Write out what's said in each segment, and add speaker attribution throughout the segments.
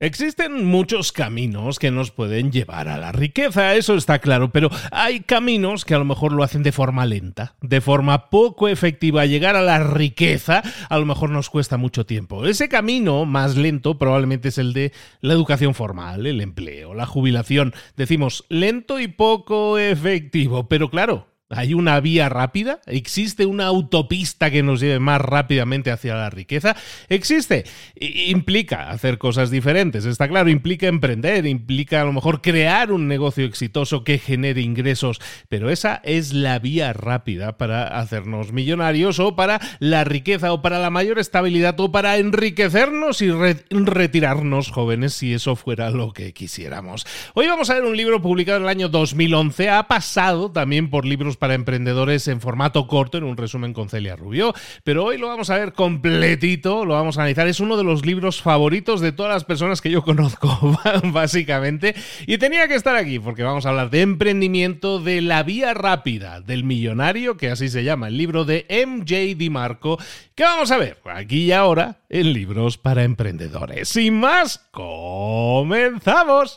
Speaker 1: Existen muchos caminos que nos pueden llevar a la riqueza, eso está claro, pero hay caminos que a lo mejor lo hacen de forma lenta, de forma poco efectiva. Llegar a la riqueza a lo mejor nos cuesta mucho tiempo. Ese camino más lento probablemente es el de la educación formal, el empleo, la jubilación. Decimos lento y poco efectivo, pero claro, ¿Hay una vía rápida? ¿Existe una autopista que nos lleve más rápidamente hacia la riqueza? Existe. Implica hacer cosas diferentes, está claro. Implica emprender, implica a lo mejor crear un negocio exitoso que genere ingresos. Pero esa es la vía rápida para hacernos millonarios o para la riqueza o para la mayor estabilidad o para enriquecernos y retirarnos jóvenes si eso fuera lo que quisiéramos. Hoy vamos a ver un libro publicado en el año 2011. Ha pasado también por libros para emprendedores en formato corto, en un resumen con Celia Rubio. Pero hoy lo vamos a ver completito, lo vamos a analizar. Es uno de los libros favoritos de todas las personas que yo conozco, básicamente. Y tenía que estar aquí porque vamos a hablar de emprendimiento, de la vía rápida del millonario, que así se llama, el libro de MJ DiMarco, que vamos a ver aquí y ahora en libros para emprendedores. Sin más, comenzamos.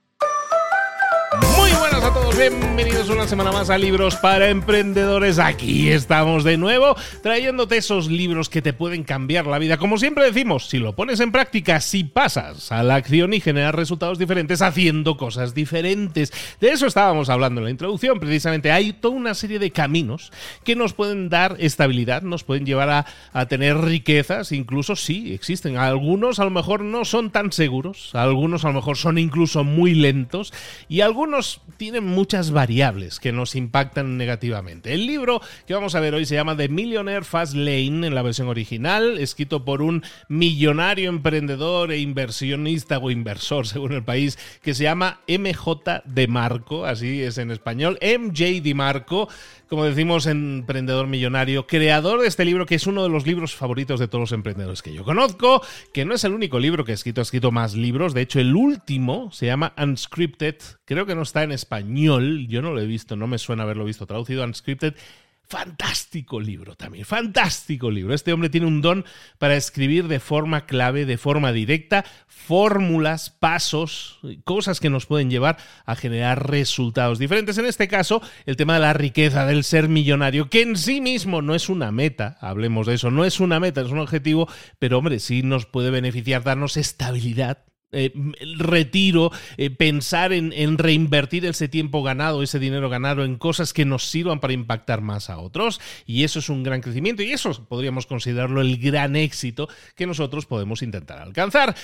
Speaker 1: Bienvenidos una semana más a Libros para Emprendedores. Aquí estamos de nuevo trayéndote esos libros que te pueden cambiar la vida. Como siempre decimos, si lo pones en práctica, si pasas a la acción y generas resultados diferentes haciendo cosas diferentes. De eso estábamos hablando en la introducción, precisamente. Hay toda una serie de caminos que nos pueden dar estabilidad, nos pueden llevar a, a tener riquezas, incluso sí, existen. Algunos a lo mejor no son tan seguros, algunos a lo mejor son incluso muy lentos y algunos tienen muchas variables que nos impactan negativamente. El libro que vamos a ver hoy se llama The Millionaire Fast Lane en la versión original, escrito por un millonario emprendedor e inversionista o inversor, según el país, que se llama MJ de Marco, así es en español, MJ de Marco como decimos, emprendedor millonario, creador de este libro que es uno de los libros favoritos de todos los emprendedores que yo conozco, que no es el único libro que ha escrito, ha escrito más libros, de hecho el último se llama Unscripted, creo que no está en español, yo no lo he visto, no me suena haberlo visto traducido, Unscripted, Fantástico libro también, fantástico libro. Este hombre tiene un don para escribir de forma clave, de forma directa, fórmulas, pasos, cosas que nos pueden llevar a generar resultados diferentes. En este caso, el tema de la riqueza, del ser millonario, que en sí mismo no es una meta, hablemos de eso, no es una meta, es un objetivo, pero hombre, sí nos puede beneficiar darnos estabilidad eh, retiro, eh, pensar en, en, reinvertir ese tiempo ganado, ese dinero ganado en cosas que nos sirvan para impactar más a otros. Y eso es un gran crecimiento y eso podríamos considerarlo el gran éxito que nosotros podemos intentar alcanzar.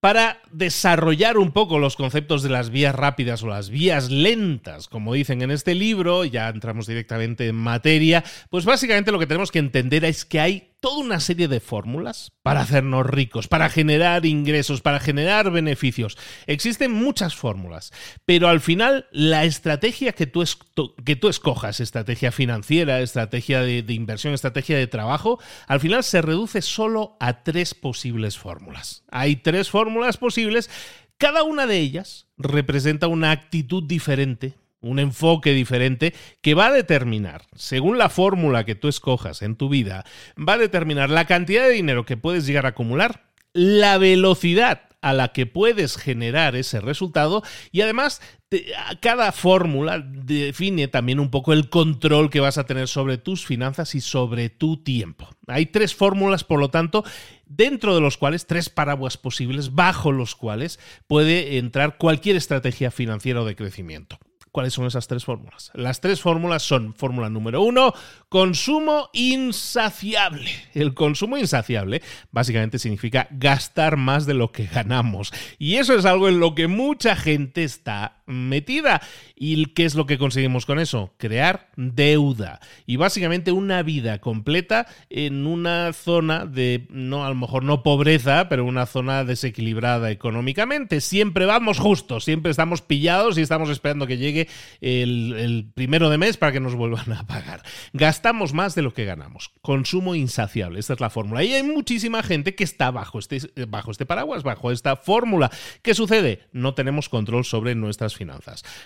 Speaker 1: Para desarrollar un poco los conceptos de las vías rápidas o las vías lentas, como dicen en este libro, ya entramos directamente en materia, pues básicamente lo que tenemos que entender es que hay toda una serie de fórmulas para hacernos ricos, para generar ingresos, para generar beneficios. Existen muchas fórmulas, pero al final la estrategia que tú, que tú escojas, estrategia financiera, estrategia de, de inversión, estrategia de trabajo, al final se reduce solo a tres posibles fórmulas. Hay tres fórmulas posibles, cada una de ellas representa una actitud diferente un enfoque diferente que va a determinar, según la fórmula que tú escojas en tu vida, va a determinar la cantidad de dinero que puedes llegar a acumular, la velocidad
Speaker 2: a la que puedes generar ese resultado y además cada fórmula define también un poco el control que vas a tener sobre tus finanzas y sobre tu tiempo. Hay tres fórmulas, por lo tanto, dentro de los cuales, tres paraguas posibles, bajo los cuales puede entrar cualquier estrategia financiera o de crecimiento. ¿Cuáles son esas tres fórmulas? Las tres fórmulas son fórmula número uno, consumo insaciable. El consumo insaciable básicamente significa gastar más de lo que ganamos. Y eso es algo en lo que mucha gente está metida. ¿Y qué es lo que conseguimos con eso? Crear deuda. Y básicamente una vida completa en una zona de, no, a lo mejor no pobreza, pero una zona desequilibrada económicamente. Siempre vamos justos, siempre estamos pillados y estamos esperando que llegue el, primero de mes para que nos vuelvan a pagar. Gastamos más de lo que ganamos. Consumo insaciable. Esta es la fórmula. Y hay muchísima gente que está bajo este, bajo este paraguas, bajo esta fórmula. ¿Qué sucede? No tenemos control sobre nuestras.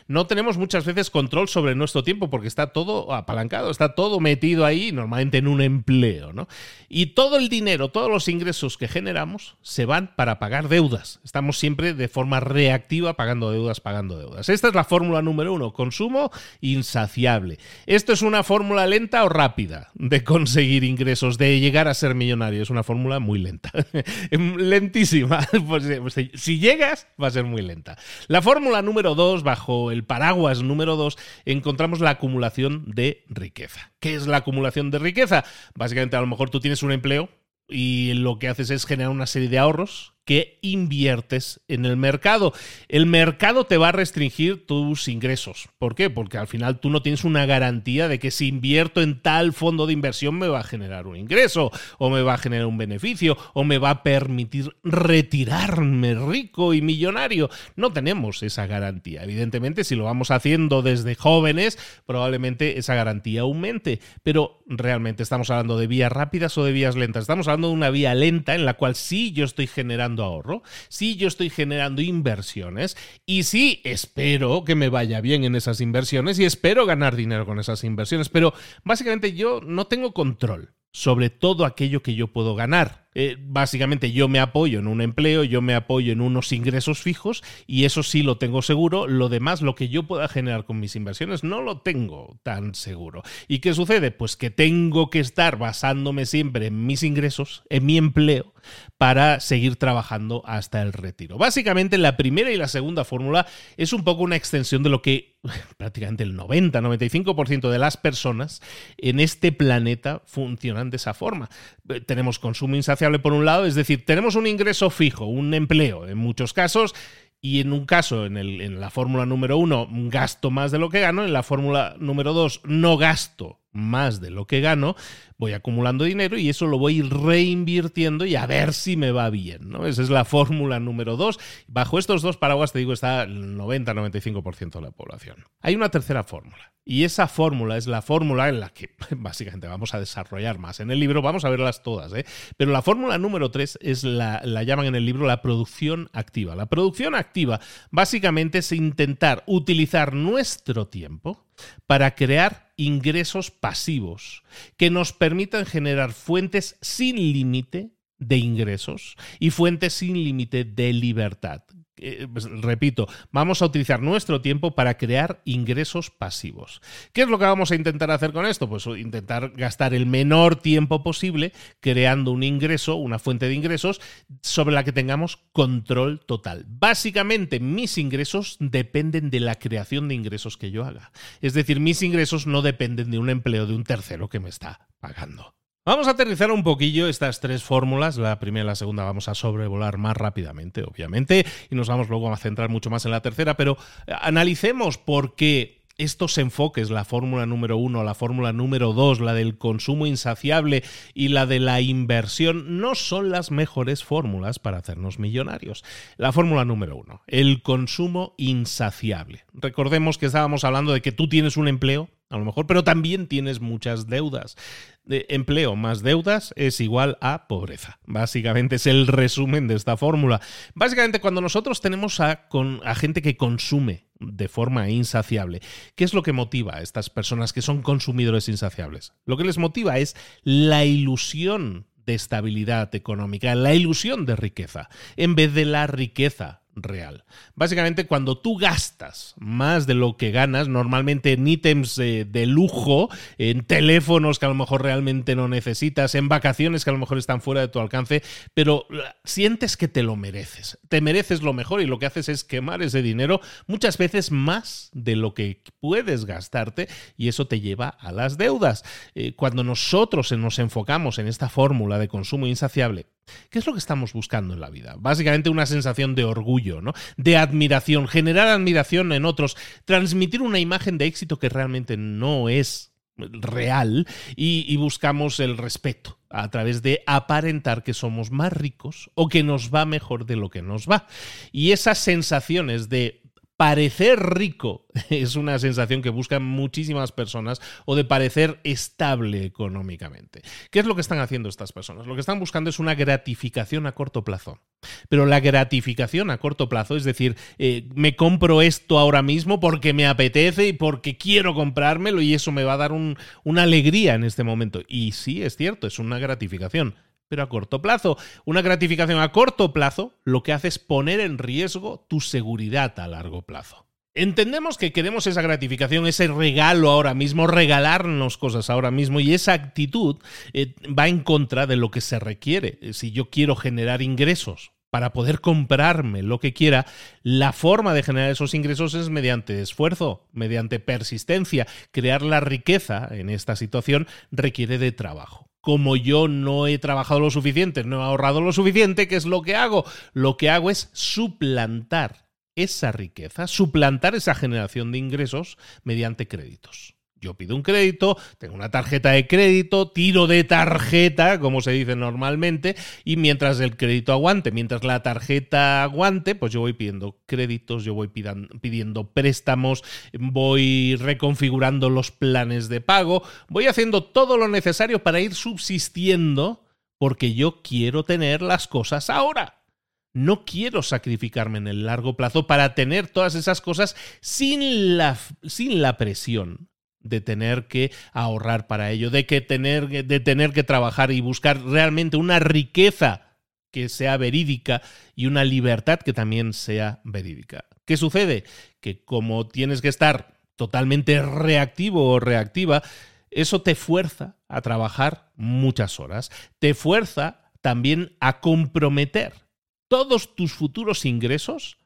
Speaker 2: No tenemos muchas veces control sobre nuestro tiempo porque está todo apalancado, está todo metido ahí, normalmente en un empleo. ¿no? Y todo el dinero, todos los ingresos que generamos se van para pagar deudas. Estamos siempre de forma reactiva pagando deudas, pagando deudas. Esta es la fórmula número uno consumo insaciable. ¿Esto es una fórmula lenta o rápida de conseguir ingresos, de llegar a ser millonario? Es una fórmula muy lenta, lentísima. Pues, pues, si llegas, va a ser muy lenta. La fórmula número dos, bajo el paraguas número dos, encontramos la acumulación de riqueza. ¿Qué es la acumulación de riqueza? Básicamente, a lo mejor tú tienes un empleo y lo que haces es generar una serie de ahorros que inviertes en el mercado. El mercado te va a restringir tus ingresos. ¿Por qué? Porque al final tú no tienes una garantía de que si invierto en tal fondo de inversión me va a generar un ingreso o me va a generar un beneficio o me va a permitir retirarme rico y millonario. No tenemos esa garantía. Evidentemente, si lo vamos haciendo desde jóvenes, probablemente esa garantía aumente. Pero realmente estamos hablando de vías rápidas o de vías lentas. Estamos hablando de una vía lenta en la cual sí yo estoy generando ahorro, si yo estoy generando inversiones y sí espero que me vaya bien en esas inversiones y espero ganar dinero con esas inversiones, pero básicamente yo no tengo control sobre todo aquello que yo puedo ganar. Eh, básicamente yo me apoyo en un empleo, yo me apoyo en unos ingresos fijos y eso sí lo tengo seguro. Lo demás, lo que yo pueda generar con mis inversiones, no lo tengo tan seguro. ¿Y qué sucede? Pues que tengo que estar basándome siempre en mis ingresos, en mi empleo, para seguir trabajando hasta el retiro. Básicamente la primera y la segunda fórmula es un poco una extensión de lo que prácticamente el 90-95% de las personas en este planeta funcionan de esa forma. Eh, tenemos consumo insaciable por un lado, es decir, tenemos un ingreso fijo, un empleo en muchos casos, y en un caso, en, en la fórmula número uno, gasto más de lo que gano, en la fórmula número dos, no gasto más de lo que gano, voy acumulando dinero y eso lo voy reinvirtiendo y a ver si me va bien, ¿no? Esa es la fórmula número dos. Bajo estos dos paraguas, te digo, está el 90-95% de la población. Hay una tercera fórmula. Y esa fórmula es la fórmula en la que básicamente vamos a desarrollar más en el libro, vamos a verlas todas, ¿eh? pero la fórmula número tres es la, la llaman en el libro la producción activa. La producción activa básicamente es intentar utilizar nuestro tiempo para crear ingresos pasivos que nos permitan generar fuentes sin límite de ingresos y fuentes sin límite de libertad. Pues, repito, vamos a utilizar nuestro tiempo para crear ingresos pasivos. ¿Qué es lo que vamos a intentar hacer con esto? Pues intentar gastar el menor tiempo posible creando un ingreso, una fuente de ingresos sobre la que tengamos control total. Básicamente, mis ingresos dependen de la creación de ingresos que yo haga. Es decir, mis ingresos no dependen de un empleo de un tercero que me está pagando. Vamos a aterrizar un poquillo estas tres fórmulas. La primera y la segunda vamos a sobrevolar más rápidamente, obviamente, y nos vamos luego a centrar mucho más en la tercera, pero eh, analicemos por qué estos enfoques, la fórmula número uno, la fórmula número dos, la del consumo insaciable y la de la inversión, no son las mejores fórmulas para hacernos millonarios. La fórmula número uno, el consumo insaciable. Recordemos que estábamos hablando de que tú tienes un empleo, a lo mejor, pero también tienes muchas deudas empleo más deudas es igual a pobreza. Básicamente es el resumen de esta fórmula. Básicamente cuando nosotros tenemos a, con, a gente que consume de forma insaciable, ¿qué es lo que motiva a estas personas que son consumidores insaciables? Lo que les motiva es la ilusión de estabilidad económica, la ilusión de riqueza, en vez de la riqueza real. Básicamente, cuando tú gastas más de lo que ganas, normalmente en ítems eh, de lujo, en teléfonos que a lo mejor realmente no necesitas, en vacaciones que a lo mejor están fuera de tu alcance, pero sientes que te lo mereces. Te mereces lo mejor y lo que haces es quemar ese dinero muchas veces más de lo que puedes gastarte y eso te lleva a las deudas. Eh, cuando nosotros nos enfocamos en esta fórmula de consumo insaciable, ¿Qué es lo que estamos buscando en la vida? Básicamente una sensación de orgullo, ¿no? De admiración, generar admiración en otros, transmitir una imagen de éxito que realmente no es real y, buscamos el respeto a través de aparentar que somos más ricos o que nos va mejor de lo que nos va. Y esas sensaciones de parecer rico es una sensación que buscan muchísimas personas o de parecer estable económicamente. ¿Qué es lo que están haciendo estas personas? Lo que están buscando es una gratificación a corto plazo. Pero la gratificación a corto plazo, es decir, eh, me compro esto ahora mismo porque me apetece y porque quiero comprármelo y eso me va a dar una alegría en este momento. Y sí, es cierto, es una gratificación a corto plazo. Una gratificación a corto plazo lo que hace es poner en riesgo tu seguridad a largo plazo. Entendemos que queremos esa gratificación, ese regalo ahora mismo, regalarnos cosas ahora mismo y esa actitud eh, va en contra de lo que se requiere. Si yo quiero generar ingresos para poder comprarme lo que quiera, la forma de generar esos ingresos es mediante esfuerzo, mediante persistencia. Crear la riqueza en esta situación requiere de trabajo como yo no he trabajado lo suficiente, no he ahorrado lo suficiente, ¿qué es lo que hago? Lo que hago es suplantar esa riqueza, suplantar esa generación de ingresos mediante créditos. Yo pido un crédito, tengo una tarjeta de crédito, tiro de tarjeta, como se dice normalmente, y mientras el crédito aguante, mientras la tarjeta aguante, pues yo voy pidiendo créditos, yo voy pidiendo préstamos, voy reconfigurando los planes de pago, voy haciendo todo lo necesario para ir subsistiendo porque yo quiero tener las cosas ahora. No quiero sacrificarme en el largo plazo para tener todas esas cosas sin la, sin la presión de tener que ahorrar para ello, de, que tener, de tener que trabajar y buscar realmente una riqueza que sea verídica y una libertad que también sea verídica. ¿Qué sucede? Que como tienes que estar totalmente reactivo o reactiva, eso te fuerza a trabajar muchas horas, te fuerza también a comprometer todos tus futuros ingresos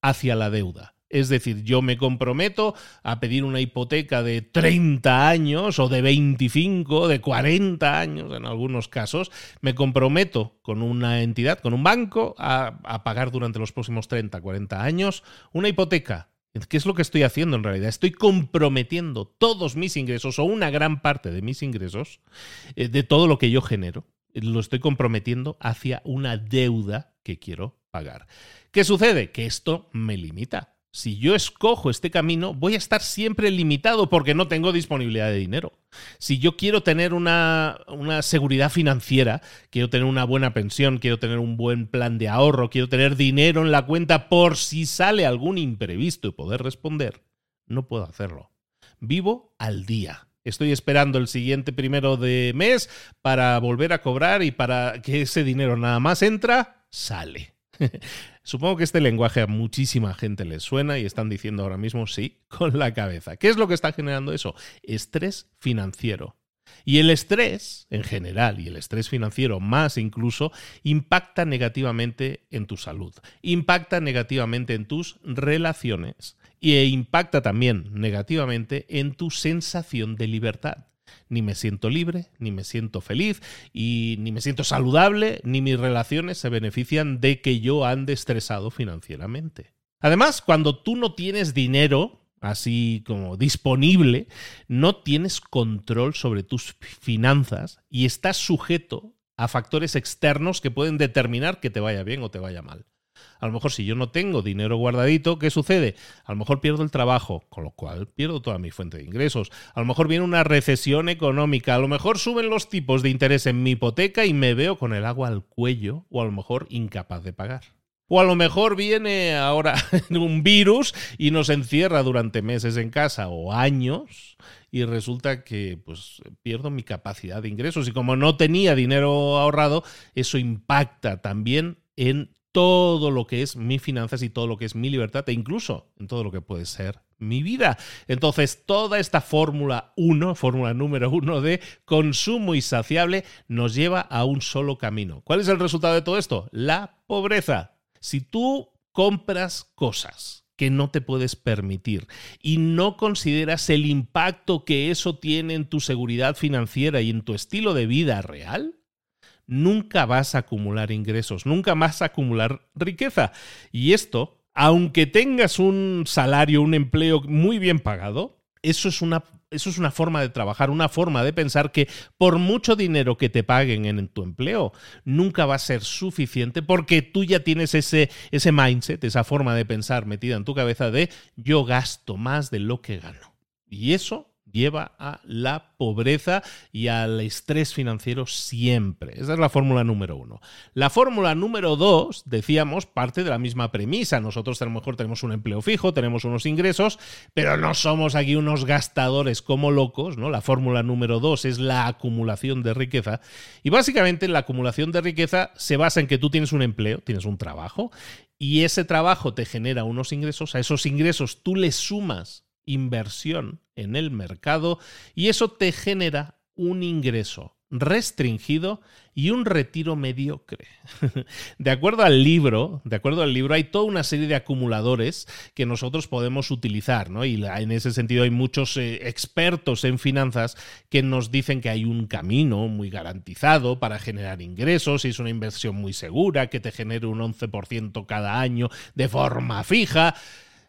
Speaker 2: hacia la deuda. Es decir, yo me comprometo a pedir una hipoteca de 30 años o de 25, de 40 años en algunos casos. Me comprometo con una entidad, con un banco, a, pagar durante los próximos 30, 40 años una hipoteca. ¿Qué es lo que estoy haciendo en realidad? Estoy comprometiendo todos mis ingresos o una gran parte de mis ingresos, eh, de todo lo que yo genero, lo estoy comprometiendo hacia una deuda que quiero pagar. ¿Qué sucede? Que esto me limita si yo escojo este camino, voy a estar siempre limitado porque no tengo disponibilidad de dinero. Si yo quiero tener una, seguridad financiera, quiero tener una buena pensión, quiero tener un buen plan de ahorro, quiero tener dinero en la cuenta por si sale algún imprevisto y poder responder, no puedo hacerlo. Vivo al día. Estoy esperando el siguiente primero de mes para volver a cobrar y para que ese dinero nada más entra, sale. Supongo que este lenguaje a muchísima gente les suena y están diciendo ahora mismo sí con la cabeza. ¿Qué es lo que está generando eso? Estrés financiero. Y el estrés, en general, y el estrés financiero más incluso, impacta negativamente en tu salud, impacta negativamente en tus relaciones e impacta también negativamente en tu sensación de libertad ni me siento libre, ni me siento feliz, y ni me siento saludable, ni mis relaciones se benefician de que yo ande estresado financieramente. Además, cuando tú no tienes dinero, así como disponible, no tienes control sobre tus finanzas y estás sujeto a factores externos que pueden determinar que te vaya bien o te vaya mal. A lo mejor si yo no tengo dinero guardadito, ¿qué sucede? A lo mejor pierdo el trabajo, con lo cual pierdo toda mi fuente de ingresos. A lo mejor viene una recesión económica, a lo mejor suben los tipos de interés en mi hipoteca y me veo con el agua al cuello o a lo mejor incapaz de pagar. O a lo mejor viene ahora un virus y nos encierra durante meses en casa o años y resulta que pues pierdo mi capacidad de ingresos y como no tenía dinero ahorrado, eso impacta también en todo lo que es mi finanzas y todo lo que es mi libertad e incluso en todo lo que puede ser mi vida. Entonces, toda esta fórmula 1, fórmula número 1 de consumo insaciable, nos lleva a un solo camino. ¿Cuál es el resultado de todo esto? La pobreza. Si tú compras cosas que no te puedes permitir y no consideras el impacto que eso tiene en tu seguridad financiera y en tu estilo de vida real, nunca vas a acumular ingresos, nunca vas a acumular riqueza. Y esto, aunque tengas un salario, un empleo muy bien pagado, eso es una eso es una forma de trabajar, una forma de pensar que por mucho dinero que te paguen en tu empleo, nunca va a ser suficiente porque tú ya tienes ese, ese mindset, esa forma de pensar metida en tu cabeza de yo gasto más de lo que gano. Y eso lleva a la pobreza y al estrés financiero siempre. Esa es la fórmula número uno. La fórmula número dos, decíamos, parte de la misma premisa. Nosotros a lo mejor tenemos un empleo fijo, tenemos unos ingresos, pero no somos aquí unos gastadores como locos, ¿no? La fórmula número dos es la acumulación de riqueza. Y básicamente la acumulación de riqueza se basa en que tú tienes un empleo, tienes un trabajo, y ese trabajo te genera unos ingresos, a esos ingresos tú le sumas inversión en el mercado y eso te genera un ingreso restringido y un retiro mediocre. De acuerdo al libro, de acuerdo al libro, hay toda una serie de acumuladores que nosotros podemos utilizar, ¿no? Y en ese sentido hay muchos eh, expertos en finanzas que nos dicen que hay un camino muy garantizado para generar ingresos y es una inversión muy segura que te genere un 11% cada año de forma fija.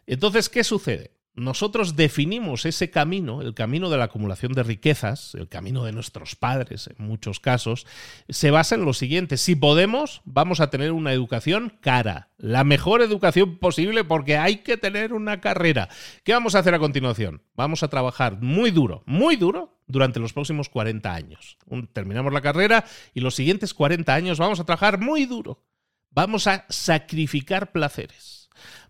Speaker 2: Entonces, ¿qué sucede? Nosotros definimos ese camino, el camino de la acumulación de riquezas, el camino de nuestros padres en muchos casos, se basa en lo siguiente. Si podemos, vamos a tener una educación cara, la mejor educación posible porque hay que tener una carrera. ¿Qué vamos a hacer a continuación? Vamos a trabajar muy duro, muy duro durante los próximos 40 años. Terminamos la carrera y los siguientes 40 años vamos a trabajar muy duro. Vamos a sacrificar placeres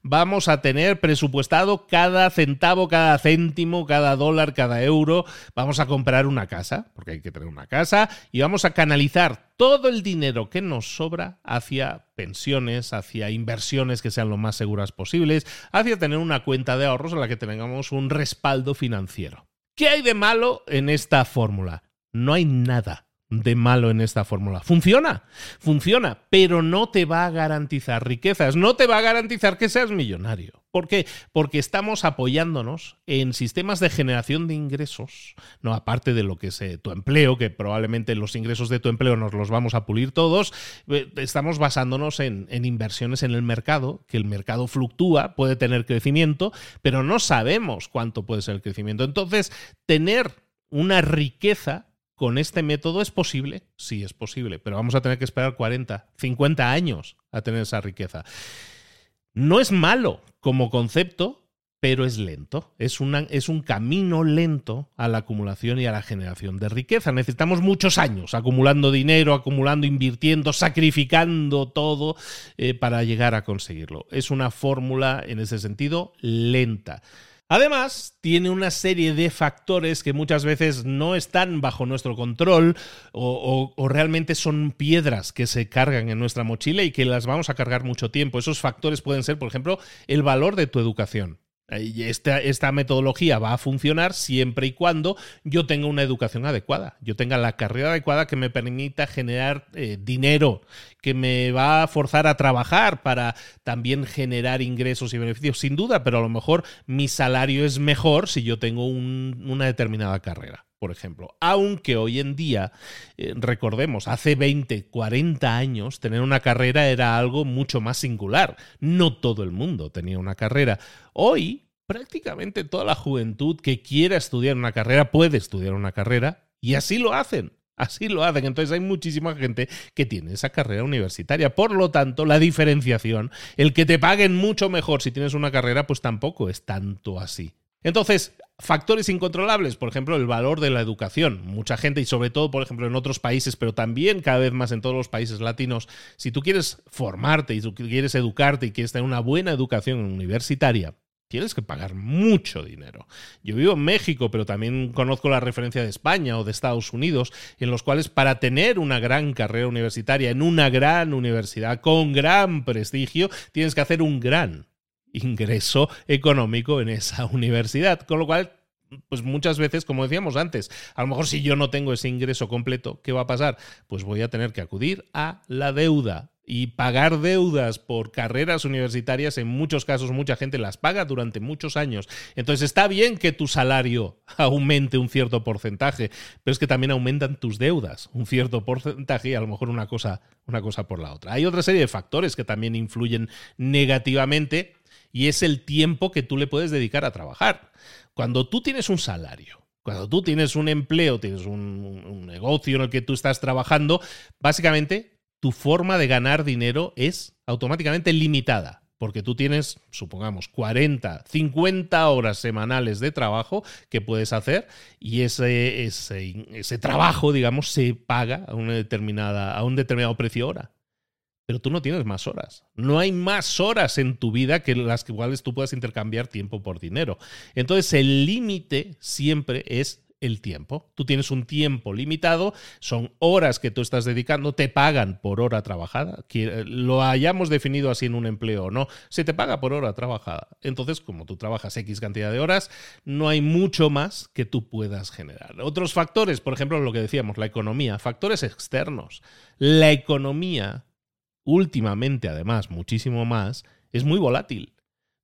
Speaker 2: vamos a tener presupuestado cada centavo, cada céntimo, cada dólar, cada euro. Vamos a comprar una casa, porque hay que tener una casa, y vamos a canalizar todo el dinero que nos sobra hacia pensiones, hacia inversiones que sean lo más seguras posibles, hacia tener una cuenta de ahorros en la que tengamos un respaldo financiero. ¿Qué hay de malo en esta fórmula? No hay nada de malo en esta fórmula. Funciona, funciona, pero no te va a garantizar riquezas, no te va a garantizar que seas millonario. ¿Por qué? Porque estamos apoyándonos en sistemas de generación de ingresos, no aparte de lo que es eh, tu empleo, que probablemente los ingresos de tu empleo nos los vamos a pulir todos, eh, estamos basándonos en, en inversiones en el mercado, que el mercado fluctúa, puede tener crecimiento, pero no sabemos cuánto puede ser el crecimiento. Entonces, tener una riqueza con este método es posible, sí es posible, pero vamos a tener que esperar 40, 50 años a tener esa riqueza. No es malo como concepto, pero es lento. Es, es, un camino lento a la acumulación y a la generación de riqueza. Necesitamos muchos años acumulando dinero, acumulando, invirtiendo, sacrificando todo eh, para llegar a conseguirlo. Es una fórmula en ese sentido lenta. Además, tiene una serie de factores que muchas veces no están bajo nuestro control o, realmente son piedras que se cargan en nuestra mochila y que las vamos a cargar mucho tiempo. Esos factores pueden ser, por ejemplo, el valor de tu educación. Esta, esta, metodología va a funcionar siempre y cuando yo tenga una educación adecuada, yo tenga la carrera adecuada que me permita generar eh, dinero, que me va a forzar a trabajar para también generar ingresos y beneficios, sin duda, pero a lo mejor mi salario es mejor si yo tengo una determinada carrera por ejemplo. Aunque hoy en día, eh, recordemos, hace 20, 40 años, tener una carrera era algo mucho más singular. No todo el mundo tenía una carrera. Hoy, prácticamente toda la juventud que quiera estudiar una carrera puede estudiar una carrera y así lo hacen. Así lo hacen. Entonces hay muchísima gente que tiene esa carrera universitaria. Por lo tanto, la diferenciación, el que te paguen mucho mejor si tienes una carrera, pues tampoco es tanto así. Entonces, Factores incontrolables, por ejemplo, el valor de la educación. Mucha gente, y sobre todo, por ejemplo, en otros países, pero también cada vez más en todos los países latinos, si tú quieres formarte y tú quieres educarte y quieres tener una buena educación universitaria, tienes que pagar mucho dinero. Yo vivo en México, pero también conozco la referencia de España o de Estados Unidos, en los cuales para tener una gran carrera universitaria en una gran universidad con gran prestigio, tienes que hacer un gran ingreso económico en esa universidad. Con lo cual, pues muchas veces, como decíamos antes, a lo mejor si yo no tengo ese ingreso completo, ¿qué va a pasar? Pues voy a tener que acudir a la deuda. Y pagar deudas por carreras universitarias, en muchos casos mucha gente las paga durante muchos años. Entonces está bien que tu salario aumente un cierto porcentaje, pero es que también aumentan tus deudas un cierto porcentaje y a lo mejor una cosa, una cosa por la otra. Hay otra serie de factores que también influyen negativamente y es el tiempo que tú le puedes dedicar a trabajar. Cuando tú tienes un salario, cuando tú tienes un empleo, tienes un, negocio en el que tú estás trabajando, básicamente tu forma de ganar dinero es automáticamente limitada. Porque tú tienes, supongamos, 40, 50 horas semanales de trabajo que puedes hacer y ese, ese, ese trabajo, digamos, se paga a, una determinada, a un determinado precio hora pero tú no tienes más horas. No hay más horas en tu vida que las cuales tú puedas intercambiar tiempo por dinero. Entonces el límite siempre es el tiempo. Tú tienes un tiempo limitado, son horas que tú estás dedicando, te pagan por hora trabajada, lo hayamos definido así en un empleo o no, se te paga por hora trabajada. Entonces, como tú trabajas X cantidad de horas, no hay mucho más que tú puedas generar. Otros factores, por ejemplo, lo que decíamos, la economía, factores externos. La economía últimamente además muchísimo más, es muy volátil.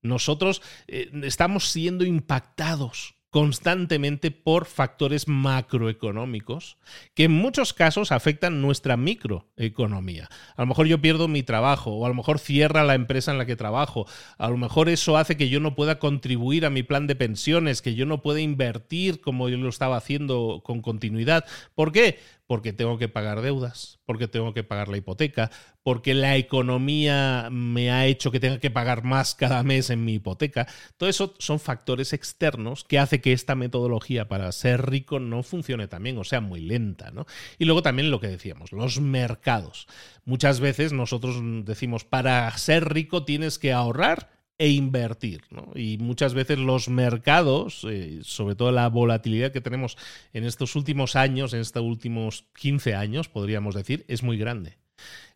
Speaker 2: Nosotros eh, estamos siendo impactados constantemente por factores macroeconómicos que en muchos casos afectan nuestra microeconomía. A lo mejor yo pierdo mi trabajo o a lo mejor cierra la empresa en la que trabajo. A lo mejor eso hace que yo no pueda contribuir a mi plan de pensiones, que yo no pueda invertir como yo lo estaba haciendo con continuidad. ¿Por qué? Porque tengo que pagar deudas, porque tengo que pagar la hipoteca, porque la economía me ha hecho que tenga que pagar más cada mes en mi hipoteca. Todo eso son factores externos que hace que esta metodología para ser rico no funcione también o sea muy lenta. ¿no? Y luego también lo que decíamos, los mercados. Muchas veces nosotros decimos, para ser rico tienes que ahorrar e invertir. Y muchas veces los mercados, eh, sobre todo la volatilidad que tenemos en estos últimos años, en estos últimos 15 años, podríamos decir, es muy grande.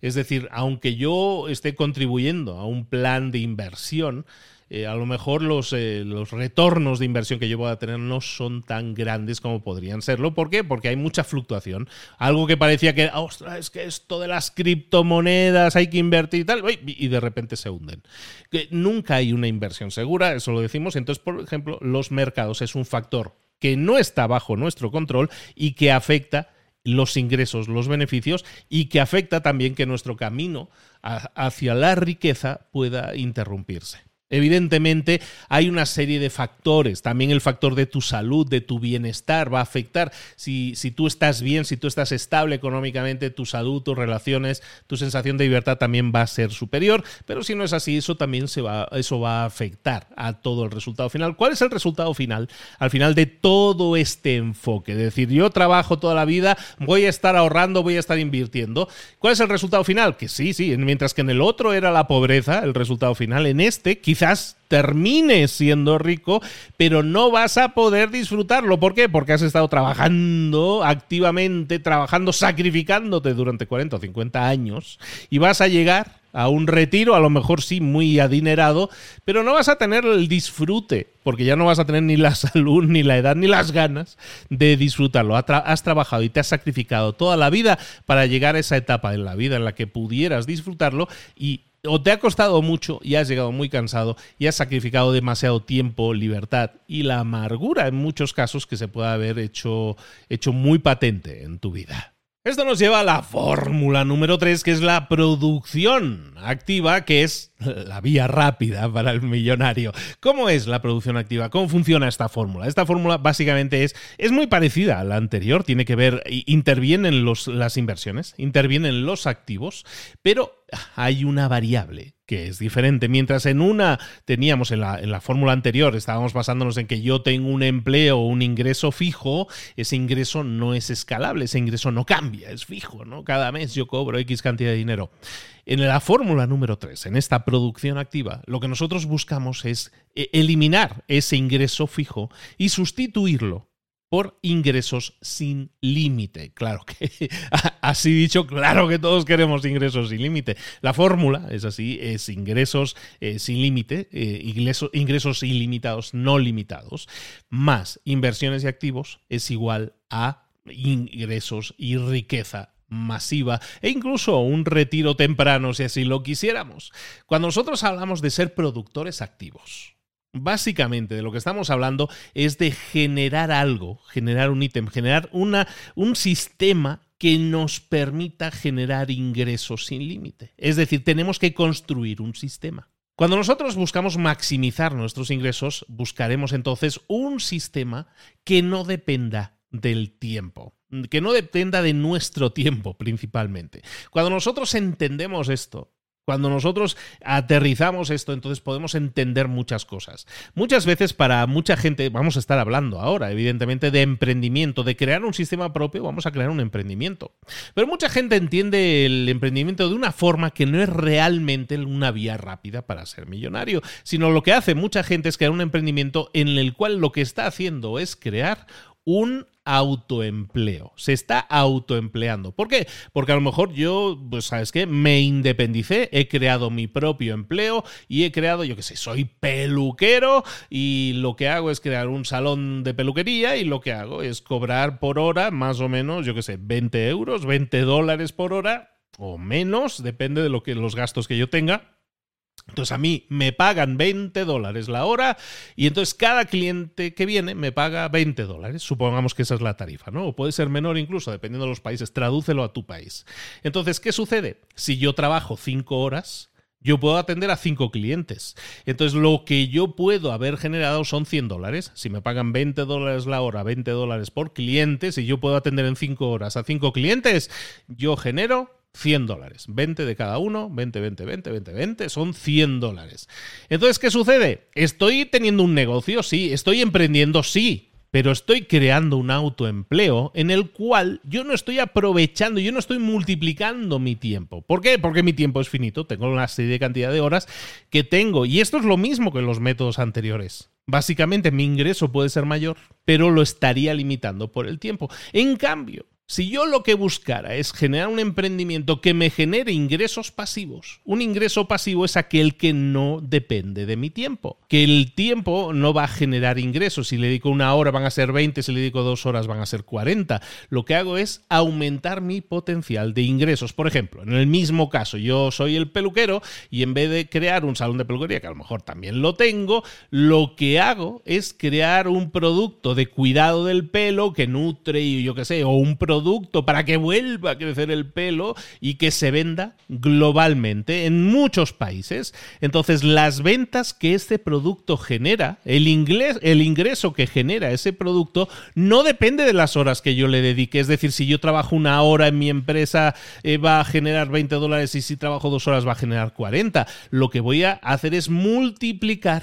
Speaker 2: Es decir, aunque yo esté contribuyendo a un plan de inversión, eh, a lo mejor los, eh, los retornos de inversión que yo voy a tener no son tan grandes como podrían serlo. ¿Por qué? Porque hay mucha fluctuación. Algo que parecía que, ostras, es que esto de las criptomonedas hay que invertir y tal, y de repente se hunden. Que nunca hay una inversión segura, eso lo decimos. Entonces, por ejemplo, los mercados es un factor que no está bajo nuestro control y que afecta los ingresos, los beneficios y que afecta también que nuestro camino hacia la riqueza pueda interrumpirse. Evidentemente hay una serie de factores, también el factor de tu salud, de tu bienestar va a afectar. Si, si, tú estás bien, si tú estás estable económicamente, tu salud, tus relaciones, tu sensación de libertad también va a ser superior, pero si no es así, eso también se va, eso va a afectar a todo el resultado final. ¿Cuál es el resultado final? Al final de todo este enfoque, es decir, yo trabajo toda la vida, voy a estar ahorrando, voy a estar invirtiendo. ¿Cuál es el resultado final? Que sí, sí, mientras que en el otro era la pobreza, el resultado final, en este quizás quizás termines siendo rico, pero no vas a poder disfrutarlo. ¿Por qué? Porque has estado trabajando activamente, trabajando, sacrificándote durante 40 o 50 años y vas a llegar a un retiro, a lo mejor sí muy adinerado, pero no vas a tener el disfrute, porque ya no vas a tener ni la salud, ni la edad, ni las ganas de disfrutarlo. Has trabajado y te has sacrificado toda la vida para llegar a esa etapa en la vida en la que pudieras disfrutarlo y o te ha costado mucho y has llegado muy cansado y has sacrificado demasiado tiempo, libertad y la amargura en muchos casos que se puede haber hecho, hecho muy patente en tu vida. Esto nos lleva a la fórmula número 3, que es la producción activa, que es la vía rápida para el millonario. ¿Cómo es la producción activa? ¿Cómo funciona esta fórmula? Esta fórmula básicamente es, es muy parecida a la anterior, tiene que ver, intervienen los, las inversiones, intervienen los activos, pero hay una variable que es diferente. Mientras en una teníamos en la, fórmula anterior, estábamos basándonos en que yo tengo un empleo o un ingreso fijo, ese ingreso no es escalable, ese ingreso no cambia, es fijo, ¿no? Cada mes yo cobro X cantidad de dinero. En la fórmula número 3, en esta producción activa, lo que nosotros buscamos es eh, eliminar ese ingreso fijo y sustituirlo por ingresos sin límite. Claro que, así dicho, claro que todos queremos ingresos sin límite. La fórmula es así, es ingresos eh, sin límite, eh, ingresos, ingresos ilimitados, no limitados, más inversiones y activos es igual a ingresos y riqueza masiva e incluso un retiro temprano si así lo quisiéramos. Cuando nosotros hablamos de ser productores activos, Básicamente de lo que estamos hablando es de generar algo, generar un ítem, generar una, un sistema que nos permita generar ingresos sin límite. Es decir, tenemos que construir un sistema. Cuando nosotros buscamos maximizar nuestros ingresos, buscaremos entonces un sistema que no dependa del tiempo, que no dependa de nuestro tiempo principalmente. Cuando nosotros entendemos esto, cuando nosotros aterrizamos esto, entonces podemos entender muchas cosas. Muchas veces para mucha gente, vamos a estar hablando ahora, evidentemente, de emprendimiento, de crear un sistema propio, vamos a crear un emprendimiento. Pero mucha gente entiende el emprendimiento de una forma que no es realmente una vía rápida para ser millonario, sino lo que hace mucha gente es crear un emprendimiento en el cual lo que está haciendo es crear un autoempleo. Se está autoempleando. ¿Por qué? Porque a lo mejor yo, pues, ¿sabes qué? Me independicé, he creado mi propio empleo y he creado, yo qué sé, soy peluquero y lo que hago es crear un salón de peluquería y lo que hago es cobrar por hora más o menos, yo qué sé, 20 euros, 20 dólares por hora o menos, depende de lo que los gastos que yo tenga entonces a mí me pagan 20 dólares la hora y entonces cada cliente que viene me paga 20 dólares. Supongamos que esa es la tarifa, ¿no? O puede ser menor incluso, dependiendo de los países. Tradúcelo a tu país. Entonces, ¿qué sucede? Si yo trabajo 5 horas, yo puedo atender a 5 clientes. Entonces, lo que yo puedo haber generado son 100 dólares. Si me pagan 20 dólares la hora, 20 dólares por cliente, si yo puedo atender en 5 horas a 5 clientes, yo genero 100 dólares. 20 de cada uno, 20, 20, 20, 20, 20, son 100 dólares. Entonces, ¿qué sucede? Estoy teniendo un negocio, sí, estoy emprendiendo, sí, pero estoy creando un autoempleo en el cual yo no estoy aprovechando, yo no estoy multiplicando mi tiempo. ¿Por qué? Porque mi tiempo es finito, tengo una serie de cantidad de horas que tengo. Y esto es lo mismo que los métodos anteriores. Básicamente mi ingreso puede ser mayor, pero lo estaría limitando por el tiempo. En cambio, si yo lo que buscara es generar un emprendimiento que me genere ingresos pasivos, un ingreso pasivo es aquel que no depende de mi tiempo, que el tiempo no va a generar ingresos, si le dedico una hora van a ser 20, si le dedico dos horas van a ser 40, lo que hago es aumentar mi potencial de ingresos. Por ejemplo, en el mismo caso, yo soy el peluquero y en vez de crear un salón de peluquería, que a lo mejor también lo tengo, lo que hago es crear un producto de cuidado del pelo que nutre y yo qué sé, o un producto producto para que vuelva a crecer el pelo y que se venda globalmente en muchos países. Entonces, las ventas que este producto genera, el, el ingreso que genera ese producto, no depende de las horas que yo le dedique. Es decir, si yo trabajo una hora en mi empresa, eh, va a generar 20 dólares y si trabajo dos horas va a generar 40. Lo que voy a hacer es multiplicar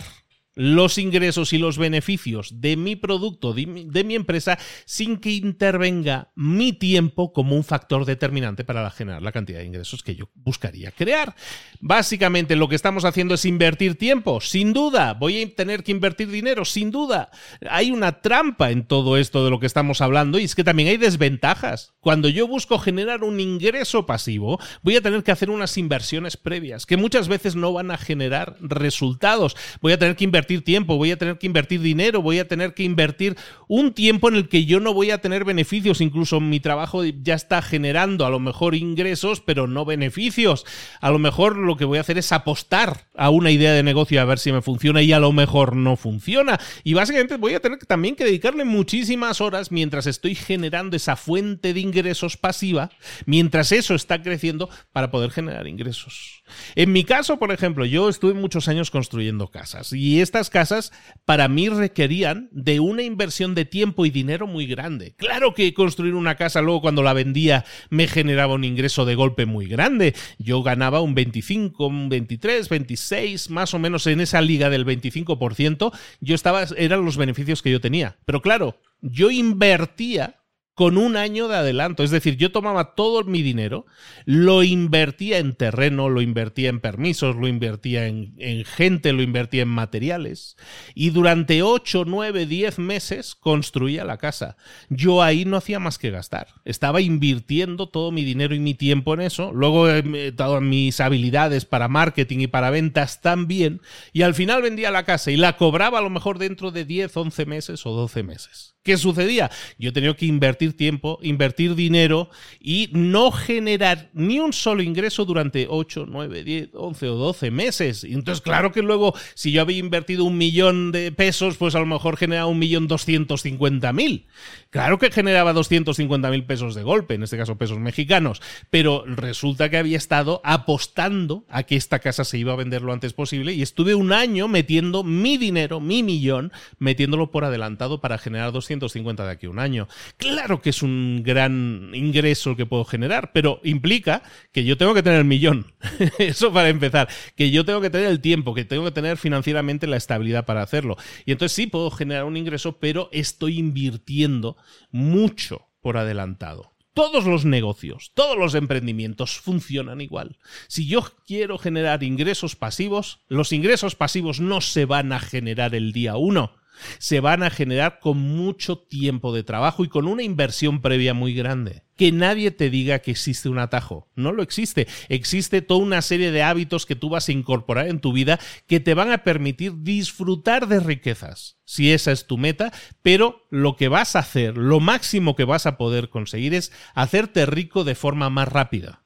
Speaker 2: los ingresos y los beneficios de mi producto, de mi, empresa, sin que intervenga mi tiempo como un factor determinante para generar la cantidad de ingresos que yo buscaría crear. Básicamente lo que estamos haciendo es invertir tiempo, sin duda. Voy a tener que invertir dinero, sin duda. Hay una trampa en todo esto de lo que estamos hablando y es que también hay desventajas. Cuando yo busco generar un ingreso pasivo, voy a tener que hacer unas inversiones previas que muchas veces no van a generar resultados. Voy a tener que invertir tiempo, voy a tener que invertir dinero, voy a tener que invertir un tiempo en el que yo no voy a tener beneficios, incluso mi trabajo ya está generando a lo mejor ingresos, pero no beneficios. A lo mejor lo que voy a hacer es apostar a una idea de negocio a ver si me funciona y a lo mejor no funciona. Y básicamente voy a tener también que dedicarle muchísimas horas mientras estoy generando esa fuente de ingresos pasiva, mientras eso está creciendo para poder generar ingresos. En mi caso, por ejemplo, yo estuve muchos años construyendo casas y estas casas para mí requerían de una inversión de tiempo y dinero muy grande. Claro que construir una casa luego cuando la vendía me generaba un ingreso de golpe muy grande. Yo ganaba un 25, un 23, 26, más o menos en esa liga del 25%. Yo estaba, eran los beneficios que yo tenía. Pero claro, yo invertía con un año de adelanto. Es decir, yo tomaba todo mi dinero, lo invertía en terreno, lo invertía en permisos, lo invertía en, gente, lo invertía en materiales. Y durante 8, 9, 10 meses construía la casa. Yo ahí no hacía más que gastar. Estaba invirtiendo todo mi dinero y mi tiempo en eso. Luego he dado mis habilidades para marketing y para ventas también. Y al final vendía la casa y la cobraba a lo mejor dentro de 10, 11 meses o 12 meses. ¿Qué sucedía? Yo tenía que invertir tiempo, invertir dinero y no generar ni un solo ingreso durante 8, 9, 10, 11 o 12 meses. Entonces, claro que luego, si yo había invertido un millón de pesos, pues a lo mejor generaba un millón doscientos cincuenta mil. Claro que generaba 250 mil pesos de golpe, en este caso pesos mexicanos, pero resulta que había estado apostando a que esta casa se iba a vender lo antes posible y estuve un año metiendo mi dinero, mi millón, metiéndolo por adelantado para generar 250 de aquí a un año. Claro que es un gran ingreso que puedo generar, pero implica que yo tengo que tener el millón. Eso para empezar, que yo tengo que tener el tiempo, que tengo que tener financieramente la estabilidad para hacerlo. Y entonces sí puedo generar un ingreso, pero estoy invirtiendo mucho por adelantado. Todos los negocios, todos los emprendimientos funcionan igual. Si yo quiero generar ingresos pasivos, los ingresos pasivos no se van a generar el día uno se van a generar con mucho tiempo de trabajo y con una inversión previa muy grande. Que nadie te diga que existe un atajo. No lo existe. Existe toda una serie de hábitos que tú vas a incorporar en tu vida que te van a permitir disfrutar de riquezas, si esa es tu meta, pero lo que vas a hacer, lo máximo que vas a poder conseguir es hacerte rico de forma más rápida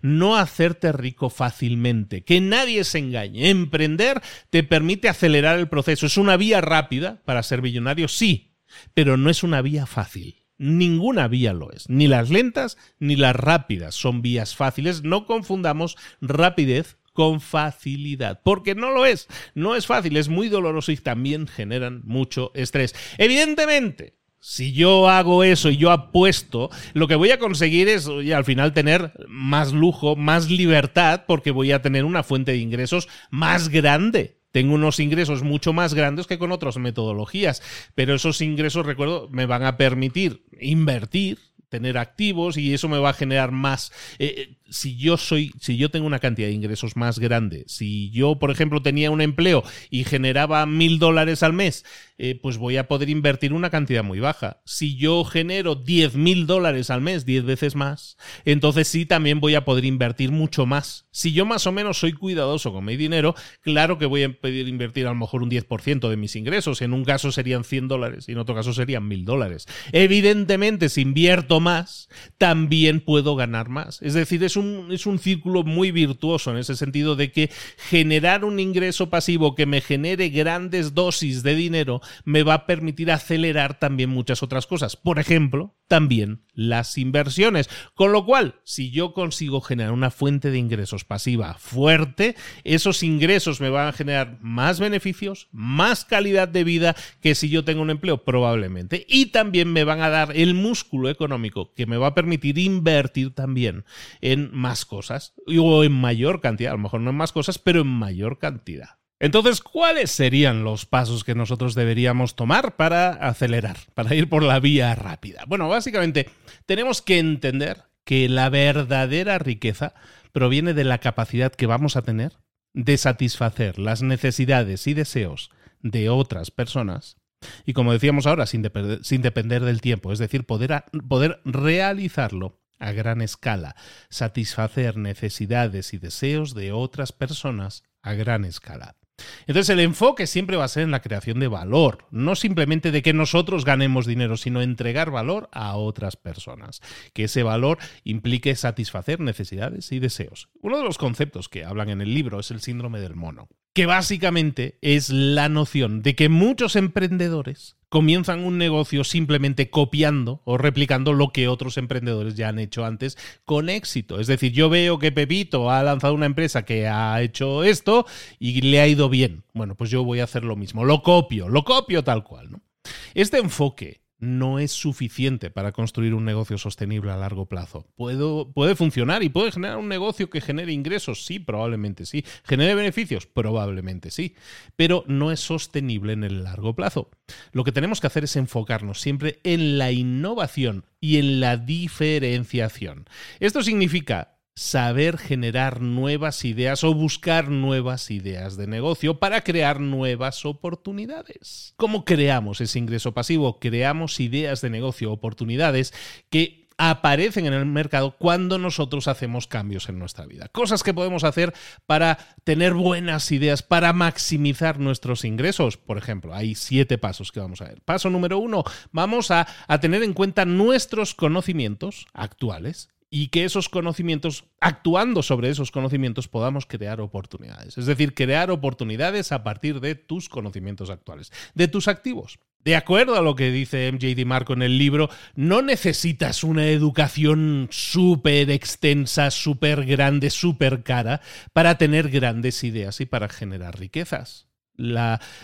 Speaker 2: no hacerte rico fácilmente, que nadie se engañe. Emprender te permite acelerar el proceso. Es una vía rápida para ser millonario, sí, pero no es una vía fácil. Ninguna vía lo es. Ni las lentas ni las rápidas son vías fáciles. No confundamos rapidez con facilidad, porque no lo es. No es fácil, es muy doloroso y también generan mucho estrés. Evidentemente, si yo hago eso y yo apuesto, lo que voy a conseguir es al final tener más lujo, más libertad, porque voy a tener una fuente de ingresos más grande. Tengo unos ingresos mucho más grandes que con otras metodologías, pero esos ingresos, recuerdo, me van a permitir invertir, tener activos y eso me va a generar más. Eh, si yo soy, si yo tengo una cantidad de ingresos más grande, si yo, por ejemplo, tenía un empleo y generaba mil dólares al mes, eh, pues voy a poder invertir una cantidad muy baja. Si yo genero diez mil dólares al mes, diez veces más, entonces sí también voy a poder invertir mucho más. Si yo más o menos soy cuidadoso con mi dinero, claro que voy a poder invertir a lo mejor un 10% de mis ingresos. En un caso serían 100 dólares y en otro caso serían mil dólares. Evidentemente, si invierto más, también puedo ganar más. Es decir, es un, es un círculo muy virtuoso en ese sentido de que generar un ingreso pasivo que me genere grandes dosis de dinero me va a permitir acelerar también muchas otras cosas. Por ejemplo, también las inversiones. Con lo cual, si yo consigo generar una fuente de ingresos pasiva fuerte, esos ingresos me van a generar más beneficios, más calidad de vida que si yo tengo un empleo probablemente. Y también me van a dar el músculo económico que me va a permitir invertir también en más cosas o en mayor cantidad, a lo mejor no en más cosas, pero en mayor cantidad. Entonces, ¿cuáles serían los pasos que nosotros deberíamos tomar para acelerar, para ir por la vía rápida? Bueno, básicamente tenemos que entender que la verdadera riqueza proviene de la capacidad que vamos a tener de satisfacer las necesidades y deseos de otras personas y como decíamos ahora, sin, depender del tiempo, es decir, poder, poder realizarlo a gran escala, satisfacer necesidades y deseos de otras personas a gran escala. Entonces el enfoque siempre va a ser en la creación de valor, no simplemente de que nosotros ganemos dinero, sino entregar valor a otras personas, que ese valor implique satisfacer necesidades y deseos. Uno de los conceptos que hablan en el libro es el síndrome del mono. Que básicamente es la noción de que muchos emprendedores comienzan un negocio simplemente copiando o replicando lo que otros emprendedores ya han hecho antes con éxito. Es decir, yo veo que Pepito ha lanzado una empresa que ha hecho esto y le ha ido bien. Bueno, pues yo voy a hacer lo mismo. Lo copio, lo copio tal cual. ¿no? Este enfoque no es suficiente para construir un negocio sostenible a largo plazo. puede funcionar y puede generar un negocio que genere ingresos, sí, probablemente sí. ¿Genere beneficios? Probablemente sí. Pero no es sostenible en el largo plazo. Lo que tenemos que hacer es enfocarnos siempre en la innovación y en la diferenciación. Esto significa saber generar nuevas ideas o buscar nuevas ideas de negocio para crear nuevas oportunidades. ¿Cómo creamos ese ingreso pasivo? Creamos ideas de negocio, oportunidades que aparecen en el mercado cuando nosotros hacemos cambios en nuestra vida. Cosas que podemos hacer para tener buenas ideas, para maximizar nuestros ingresos. Por ejemplo, hay siete pasos que vamos a ver. Paso número uno, vamos a, a tener en cuenta nuestros conocimientos actuales y que esos conocimientos, actuando sobre esos conocimientos, podamos crear oportunidades. Es decir, crear oportunidades a partir de tus conocimientos actuales, de tus activos. De acuerdo a lo que dice MJ Marco en el libro, no necesitas una educación súper extensa, súper grande, súper cara para tener grandes ideas y para generar riquezas.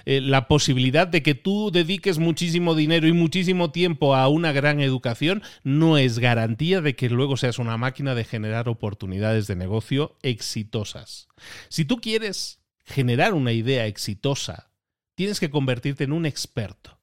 Speaker 2: Eh, la, posibilidad de que tú dediques muchísimo dinero y muchísimo tiempo a una gran educación no es garantía de que luego seas una máquina de generar oportunidades de negocio exitosas. Si tú quieres generar una idea exitosa, tienes que convertirte en un experto.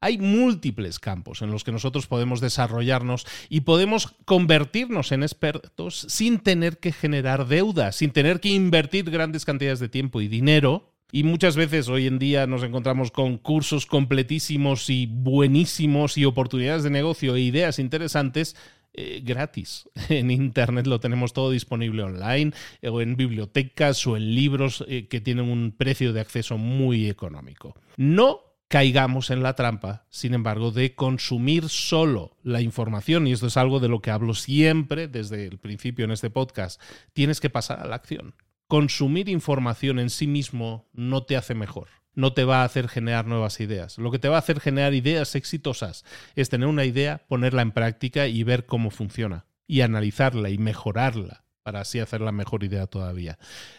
Speaker 2: Hay múltiples campos en los que nosotros podemos desarrollarnos y podemos convertirnos en expertos sin tener que generar deuda, sin tener que invertir grandes cantidades de tiempo y dinero y muchas veces hoy en día nos encontramos con cursos completísimos y buenísimos y oportunidades de negocio e ideas interesantes eh, gratis. En Internet lo tenemos todo disponible online o en bibliotecas o en libros eh, que tienen un precio de acceso muy económico. No caigamos en la trampa, sin embargo, de consumir solo la información, y esto es algo de lo que hablo siempre desde el principio en este podcast, tienes que pasar a la acción consumir información en sí mismo no te hace mejor, no te va a hacer generar nuevas ideas. Lo que te va a hacer generar ideas exitosas es tener una idea, ponerla en práctica y ver cómo funciona, y analizarla y mejorarla para así hacer la mejor idea todavía.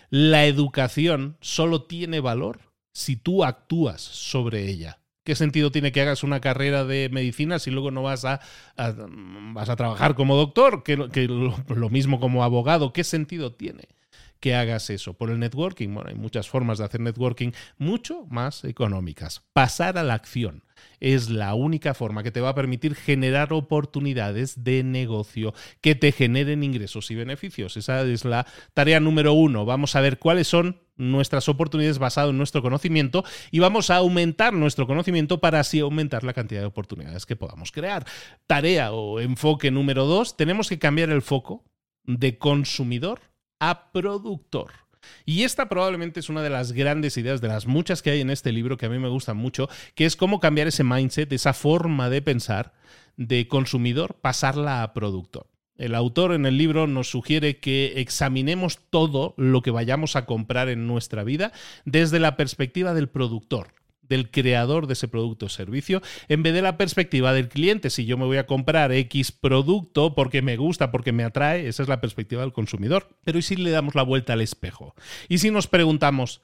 Speaker 2: La educación solo tiene valor si tú actúas sobre ella. ¿Qué sentido tiene que hagas una carrera de medicina si luego no vas a, vas a trabajar como doctor? Que, lo mismo como abogado. ¿Qué sentido tiene? Que hagas eso. Por el networking, bueno, hay muchas formas de hacer networking mucho más económicas. Pasar a la acción es la única forma que te va a permitir generar oportunidades de negocio que te generen ingresos y beneficios. Esa es la tarea número uno. Vamos a ver cuáles son nuestras oportunidades basadas en nuestro conocimiento y vamos a aumentar nuestro conocimiento para así aumentar la cantidad de oportunidades que podamos crear. Tarea o enfoque número dos, tenemos que cambiar el foco de consumidor a productor. Y esta probablemente es una de las grandes ideas, de las muchas que hay en este libro que a mí me gustan mucho, que es cómo cambiar ese mindset, esa forma de pensar de consumidor, pasarla a productor. El autor en el libro nos sugiere que examinemos todo lo que vayamos a comprar en nuestra vida desde la perspectiva del productor del creador de ese producto o servicio, en vez de la perspectiva del cliente. Si yo me voy a comprar X producto porque me gusta, porque me atrae, esa es la perspectiva del consumidor. Pero ¿y si le damos la vuelta al espejo? Y si nos preguntamos,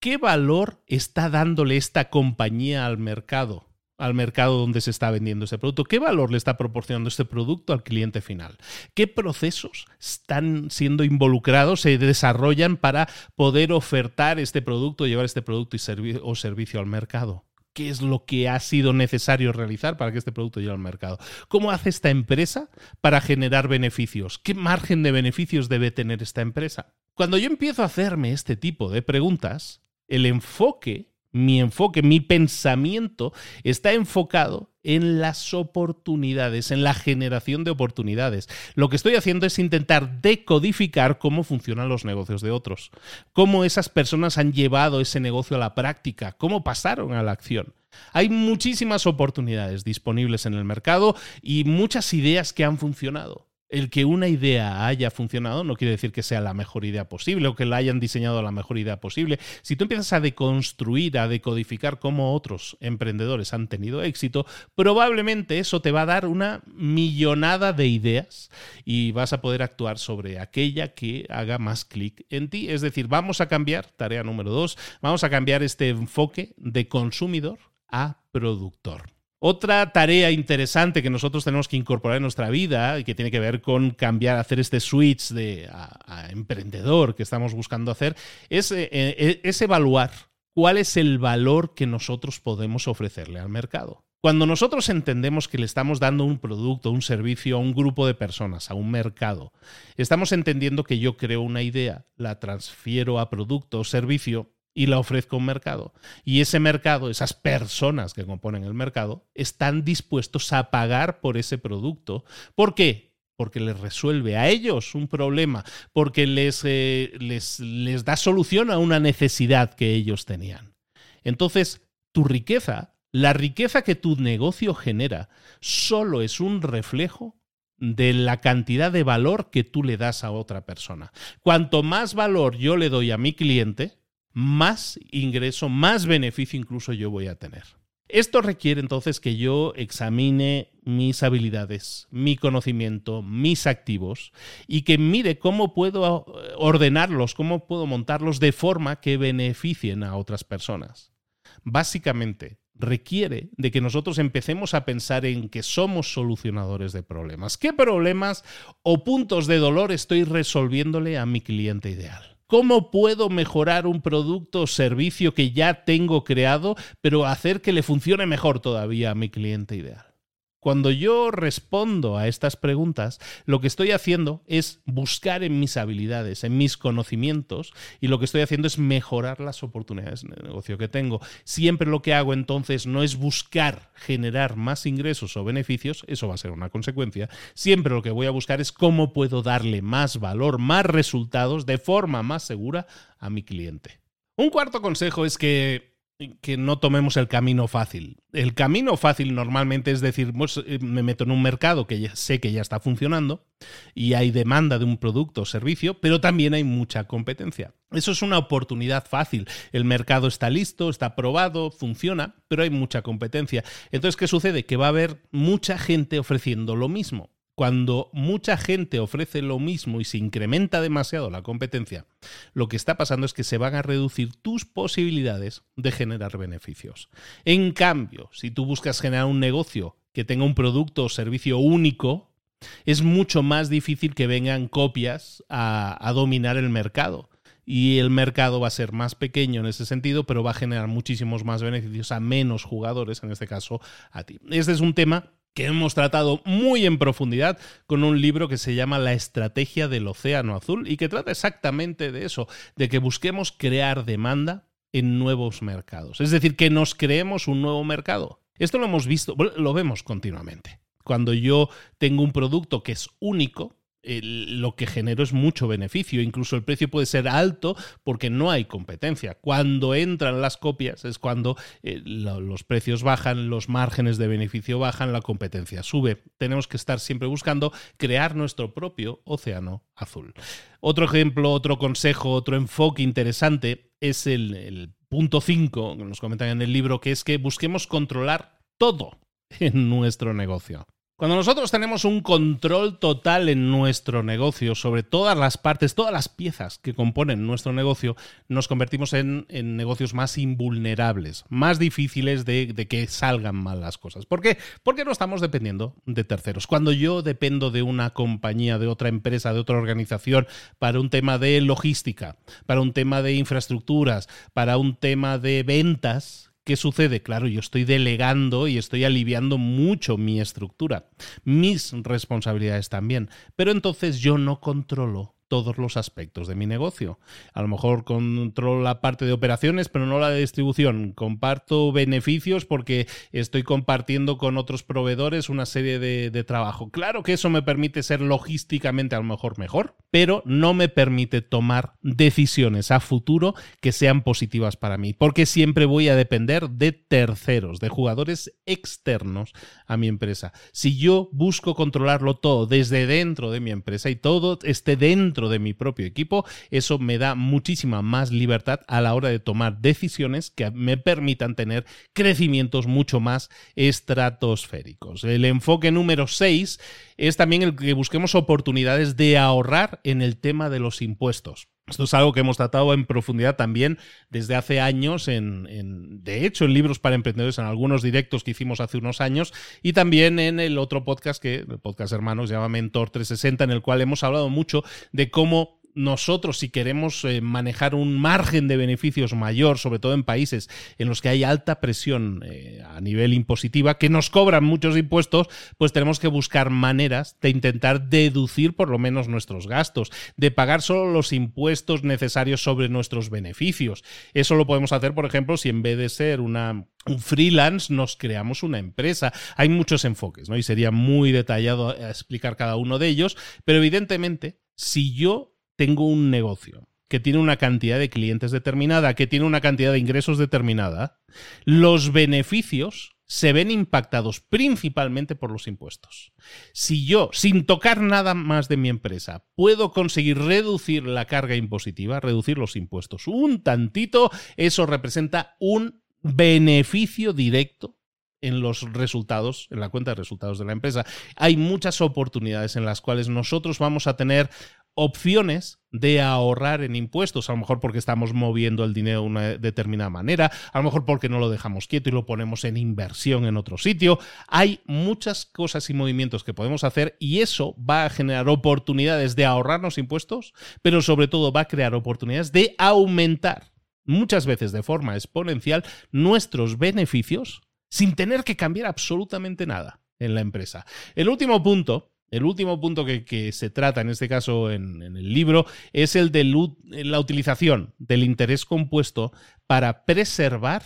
Speaker 2: ¿qué valor está dándole esta compañía al mercado? Al mercado donde se está vendiendo ese producto? ¿Qué valor le está proporcionando este producto al cliente final? ¿Qué procesos están siendo involucrados, se desarrollan para poder ofertar este producto, llevar este producto y o servicio al mercado? ¿Qué es lo que ha sido necesario realizar para que este producto llegue al mercado? ¿Cómo hace esta empresa para generar beneficios? ¿Qué margen de beneficios debe tener esta empresa? Cuando yo empiezo a hacerme este tipo de preguntas, el enfoque mi enfoque, mi pensamiento está enfocado en las oportunidades, en la generación de oportunidades. Lo que estoy haciendo es intentar decodificar cómo funcionan los negocios de otros, cómo esas personas han llevado ese negocio a la práctica, cómo pasaron a la acción. Hay muchísimas oportunidades disponibles en el mercado y muchas ideas que han funcionado. El que una idea haya funcionado no quiere decir que sea la mejor idea posible o que la hayan diseñado la mejor idea posible. Si tú empiezas a deconstruir, a decodificar cómo otros emprendedores han tenido éxito, probablemente eso te va a dar una millonada de ideas y vas a poder actuar sobre aquella que haga más clic en ti. Es decir, vamos a cambiar, tarea número dos, vamos a cambiar este enfoque de consumidor a productor. Otra tarea interesante que nosotros tenemos que incorporar en nuestra vida y que tiene que ver con cambiar, hacer este switch de a, emprendedor que estamos buscando hacer, eh, eh, es evaluar cuál es el valor que nosotros podemos ofrecerle al mercado. Cuando nosotros entendemos que le estamos dando un producto, un servicio a un grupo de personas, a un mercado, estamos entendiendo que yo creo una idea, la transfiero a producto o servicio y la ofrezco a un mercado. Y ese mercado, esas personas que componen el mercado, están dispuestos a pagar por ese producto. ¿Por qué? Porque les resuelve a ellos un problema, porque les, eh, les, les da solución a una necesidad que ellos tenían. Entonces, tu riqueza, la riqueza que tu negocio genera, solo es un reflejo de la cantidad de valor que tú le das a otra persona. Cuanto más valor yo le doy a mi cliente, más ingreso, más beneficio incluso yo voy a tener. Esto requiere entonces que yo examine mis habilidades, mi conocimiento, mis activos y que mire cómo puedo ordenarlos, cómo puedo montarlos de forma que beneficien a otras personas. Básicamente, requiere de que nosotros empecemos a pensar en que somos solucionadores de problemas. ¿Qué problemas o puntos de dolor estoy resolviéndole a mi cliente ideal? ¿Cómo puedo mejorar un producto o servicio que ya tengo creado, pero hacer que le funcione mejor todavía a mi cliente ideal? Cuando yo respondo a estas preguntas, lo que estoy haciendo es buscar en mis habilidades, en mis conocimientos, y lo que estoy haciendo es mejorar las oportunidades de negocio que tengo. Siempre lo que hago entonces no es buscar generar más ingresos o beneficios, eso va a ser una consecuencia. Siempre lo que voy a buscar es cómo puedo darle más valor, más resultados de forma más segura a mi cliente. Un cuarto consejo es que que no tomemos el camino fácil. El camino fácil normalmente es decir, pues, eh, me meto en un mercado que ya sé que ya está funcionando y hay demanda de un producto o servicio, pero también hay mucha competencia. Eso es una oportunidad fácil. El mercado está listo, está probado, funciona, pero hay mucha competencia. Entonces, ¿qué sucede? Que va a haber mucha gente ofreciendo lo mismo cuando mucha gente ofrece lo mismo y se incrementa demasiado la competencia, lo que está pasando es que se van a reducir tus posibilidades de generar beneficios. En cambio, si tú buscas generar un negocio que tenga un producto o servicio único, es mucho más difícil que vengan copias a, dominar el mercado y el mercado va a ser más pequeño en ese sentido, pero va a generar muchísimos más beneficios a menos jugadores, en este caso a ti. Este es un tema que hemos tratado muy en profundidad con un libro que se llama La estrategia del océano azul y que trata exactamente de eso, de que busquemos crear demanda en nuevos mercados. Es decir, que nos creemos un nuevo mercado. Esto lo hemos visto, lo vemos continuamente. Cuando yo tengo un producto que es único, lo que genero es mucho beneficio. Incluso el precio puede ser alto porque no hay competencia. Cuando entran las copias es cuando eh, los precios bajan, los márgenes de beneficio bajan, la competencia sube. Tenemos que estar siempre buscando crear nuestro propio océano azul. Otro ejemplo, otro consejo, otro enfoque interesante es el, el punto 5 que nos comentan en el libro, que es que busquemos controlar todo en nuestro negocio. Cuando nosotros tenemos un control total en nuestro negocio sobre todas las partes, todas las piezas que componen nuestro negocio, nos convertimos en, negocios más invulnerables, más difíciles de, de, que salgan mal las cosas. ¿Por qué? Porque no estamos dependiendo de terceros. Cuando yo dependo de una compañía, de otra empresa, de otra organización, para un tema de logística, para un tema de infraestructuras, para un tema de ventas, ¿Qué sucede? Claro, yo estoy delegando y estoy aliviando mucho mi estructura, mis responsabilidades también, pero entonces yo no controlo todos los aspectos de mi negocio. A lo mejor controlo la parte de operaciones, pero no la de distribución. Comparto beneficios porque estoy compartiendo con otros proveedores una serie de, trabajo. Claro que eso me permite ser logísticamente a lo mejor mejor, pero no me permite tomar decisiones a futuro que sean positivas para mí, porque siempre voy a depender de terceros, de jugadores externos a mi empresa. Si yo busco controlarlo todo desde dentro de mi empresa y todo esté dentro de mi propio equipo, eso me da muchísima más libertad a la hora de tomar decisiones que me permitan tener crecimientos mucho más estratosféricos. El enfoque número 6 es también el que busquemos oportunidades de ahorrar en el tema de los impuestos. Esto es algo que hemos tratado en profundidad también desde hace años, en, de hecho, en libros para emprendedores, en algunos directos que hicimos hace unos años, y también en el otro podcast que, el podcast hermanos, se llama Mentor 360, en el cual hemos hablado mucho de cómo nosotros, si queremos eh, manejar un margen de beneficios mayor, sobre todo en países en los que hay alta presión eh, a nivel impositiva, que nos cobran muchos impuestos, pues tenemos que buscar maneras de intentar deducir por lo menos nuestros gastos, de pagar solo los impuestos necesarios sobre nuestros beneficios. Eso lo podemos hacer, por ejemplo, si en vez de ser una un freelance nos creamos una empresa. Hay muchos enfoques, ¿no? Y sería muy detallado explicar cada uno de ellos, pero evidentemente, si yo tengo un negocio que tiene una cantidad de clientes determinada, que tiene una cantidad de ingresos determinada, los beneficios se ven impactados principalmente por los impuestos. Si yo, sin tocar nada más de mi empresa, puedo conseguir reducir la carga impositiva, reducir los impuestos un tantito, eso representa un beneficio directo en los resultados, en la cuenta de resultados de la empresa. Hay muchas oportunidades en las cuales nosotros vamos a tener opciones de ahorrar en impuestos, a lo mejor porque estamos moviendo el dinero de una determinada manera, a lo mejor porque no lo dejamos quieto y lo ponemos en inversión en otro sitio. Hay muchas cosas y movimientos que podemos hacer y eso va a generar oportunidades de ahorrarnos impuestos, pero sobre todo va a crear oportunidades de aumentar muchas veces de forma exponencial nuestros beneficios sin tener que cambiar absolutamente nada en la empresa. El último punto el último punto que, se trata, en este caso en, el libro, es el de la utilización del interés compuesto para preservar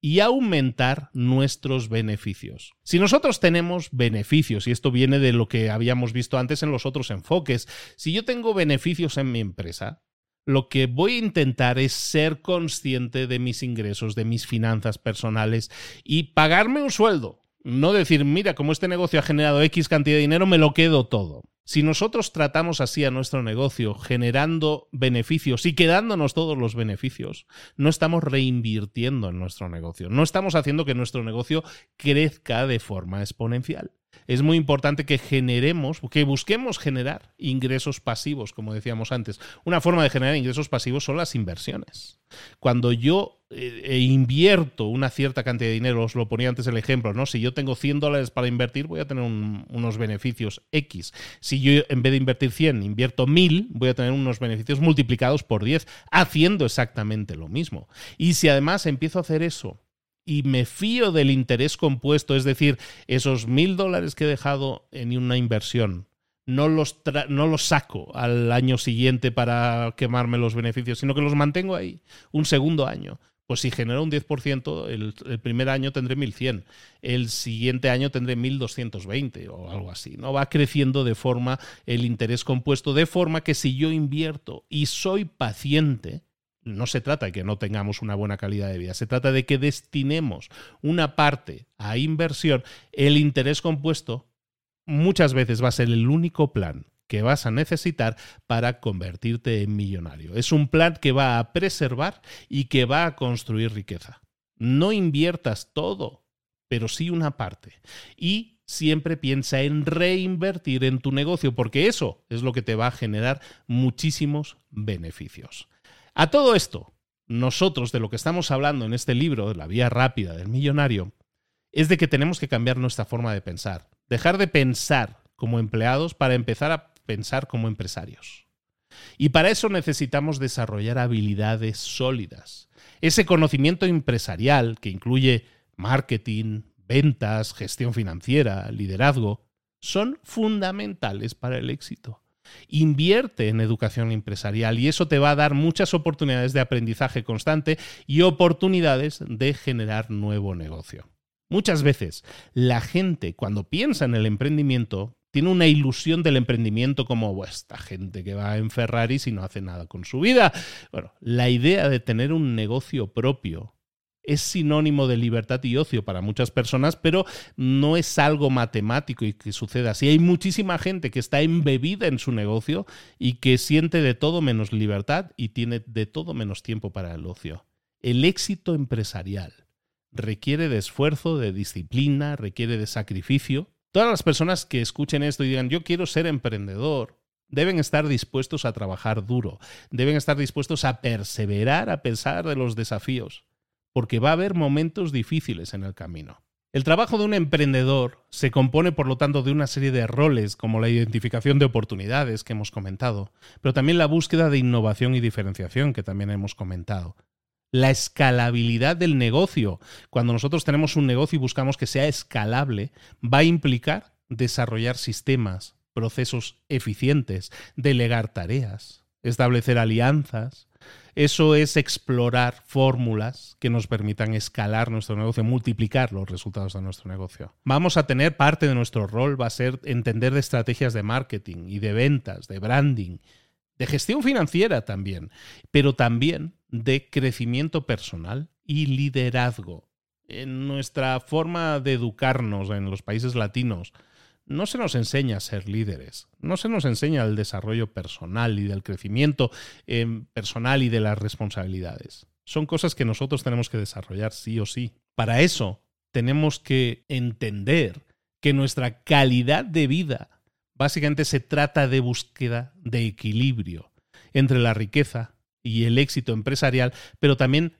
Speaker 2: y aumentar nuestros beneficios. Si nosotros tenemos beneficios, y esto viene de lo que habíamos visto antes en los otros enfoques, si yo tengo beneficios en mi empresa, lo que voy a intentar es ser consciente de mis ingresos, de mis finanzas personales y pagarme un sueldo no decir, mira, como este negocio ha generado X cantidad de dinero, me lo quedo todo. Si nosotros tratamos así a nuestro negocio, generando beneficios y quedándonos todos los beneficios, no estamos reinvirtiendo en nuestro negocio, no estamos haciendo que nuestro negocio crezca de forma exponencial es muy importante que generemos, que busquemos generar ingresos pasivos, como decíamos antes. Una forma de generar ingresos pasivos son las inversiones. Cuando yo eh, eh, invierto una cierta cantidad de dinero, os lo ponía antes el ejemplo, ¿no? Si yo tengo 100 dólares para invertir, voy a tener unos beneficios X. Si yo en vez de invertir 100, invierto 1000, voy a tener unos beneficios multiplicados por 10, haciendo exactamente lo mismo. Y si además empiezo a hacer eso y me fío del interés compuesto, es decir, esos mil dólares que he dejado en una inversión, no los, no los saco al año siguiente para quemarme los beneficios, sino que los mantengo ahí un segundo año. Pues si genero un 10%, el, el, primer año tendré 1100, el siguiente año tendré 1220 o algo así. ¿no? Va creciendo de forma el interés compuesto, de forma que si yo invierto y soy paciente, no se trata de que no tengamos una buena calidad de vida, se trata de que destinemos una parte a inversión. El interés compuesto muchas veces va a ser el único plan que vas a necesitar para convertirte en millonario. Es un plan que va a preservar y que va a construir riqueza. No inviertas todo, pero sí una parte. Y siempre piensa en reinvertir en tu negocio, porque eso es lo que te va a generar muchísimos beneficios. A todo esto, nosotros de lo que estamos hablando en este libro, La Vía Rápida del Millonario, es de que tenemos que cambiar nuestra forma de pensar. Dejar de pensar como empleados para empezar a pensar como empresarios. Y para eso necesitamos desarrollar habilidades sólidas. Ese conocimiento empresarial que incluye marketing, ventas, gestión financiera, liderazgo, son fundamentales para el éxito. Invierte en educación empresarial y eso te va a dar muchas oportunidades de aprendizaje constante y oportunidades de generar nuevo negocio. Muchas veces la gente cuando piensa en el emprendimiento tiene una ilusión del emprendimiento como esta gente que va en Ferrari y no hace nada con su vida. Bueno, la idea de tener un negocio propio es sinónimo de libertad y ocio para muchas personas, pero no es algo matemático y que suceda así. Hay muchísima gente que está embebida en su negocio y que siente de todo menos libertad y tiene de todo menos tiempo para el ocio. El éxito empresarial requiere de esfuerzo, de disciplina, requiere de sacrificio. Todas las personas que escuchen esto y digan yo quiero ser emprendedor, deben estar dispuestos a trabajar duro, deben estar dispuestos a perseverar a pesar de los desafíos porque va a haber momentos difíciles en el camino. El trabajo de un emprendedor se compone, por lo tanto, de una serie de roles como la identificación de oportunidades que hemos comentado, pero también la búsqueda de innovación y diferenciación que también hemos comentado. La escalabilidad del negocio. Cuando nosotros tenemos un negocio y buscamos que sea escalable, va a implicar desarrollar sistemas, procesos eficientes, delegar tareas, establecer alianzas, eso es explorar fórmulas que nos permitan escalar nuestro negocio, multiplicar los resultados de nuestro negocio. Vamos a tener parte de nuestro rol, va a ser entender de estrategias de marketing y de ventas, de branding, de gestión financiera también, pero también de crecimiento personal y liderazgo. En nuestra forma de educarnos en los países latinos, no se nos enseña a ser líderes, no se nos enseña el desarrollo personal y del crecimiento em, personal y de las responsabilidades. Son cosas que nosotros tenemos que desarrollar sí o sí. Para eso tenemos que entender que nuestra calidad de vida básicamente se trata de búsqueda de equilibrio entre la riqueza y el éxito empresarial, pero también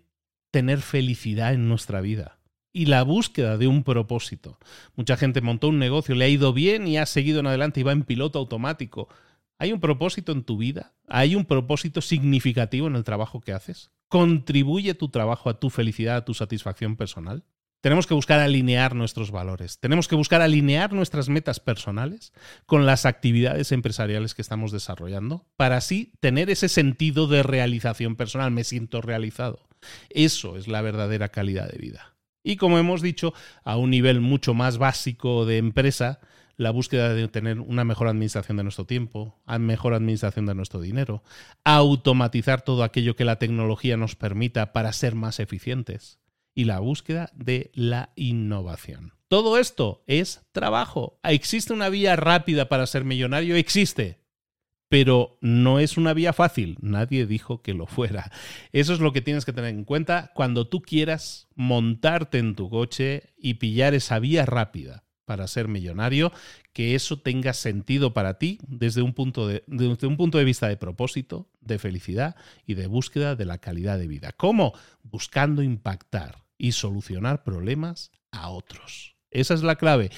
Speaker 2: tener felicidad en nuestra vida y la búsqueda de un propósito. Mucha gente montó un negocio, le ha ido bien y ha seguido en adelante y va en piloto automático. ¿Hay un propósito en tu vida? ¿Hay un propósito significativo en el trabajo que haces? ¿Contribuye tu trabajo a tu felicidad, a tu satisfacción personal? Tenemos que buscar alinear nuestros valores. Tenemos que buscar alinear nuestras metas personales con las actividades empresariales que estamos desarrollando para así tener ese sentido de realización personal. Me siento realizado. Eso es la verdadera calidad de vida. Y como hemos dicho, a un nivel mucho más básico de empresa, la búsqueda de tener una mejor administración de nuestro tiempo, mejor administración de nuestro dinero, automatizar todo aquello que la tecnología nos permita para ser más eficientes y la búsqueda de la innovación. Todo esto es trabajo. ¿Existe una vía rápida para ser millonario? Existe pero no es una vía fácil. Nadie dijo que lo fuera. Eso es lo que tienes que tener en cuenta cuando tú quieras montarte en tu coche y pillar esa vía rápida para ser millonario, que eso tenga sentido para ti desde un punto de, desde un punto de vista de propósito, de felicidad y de búsqueda de la calidad de vida. ¿Cómo? Buscando impactar y solucionar problemas a otros. Esa es la clave.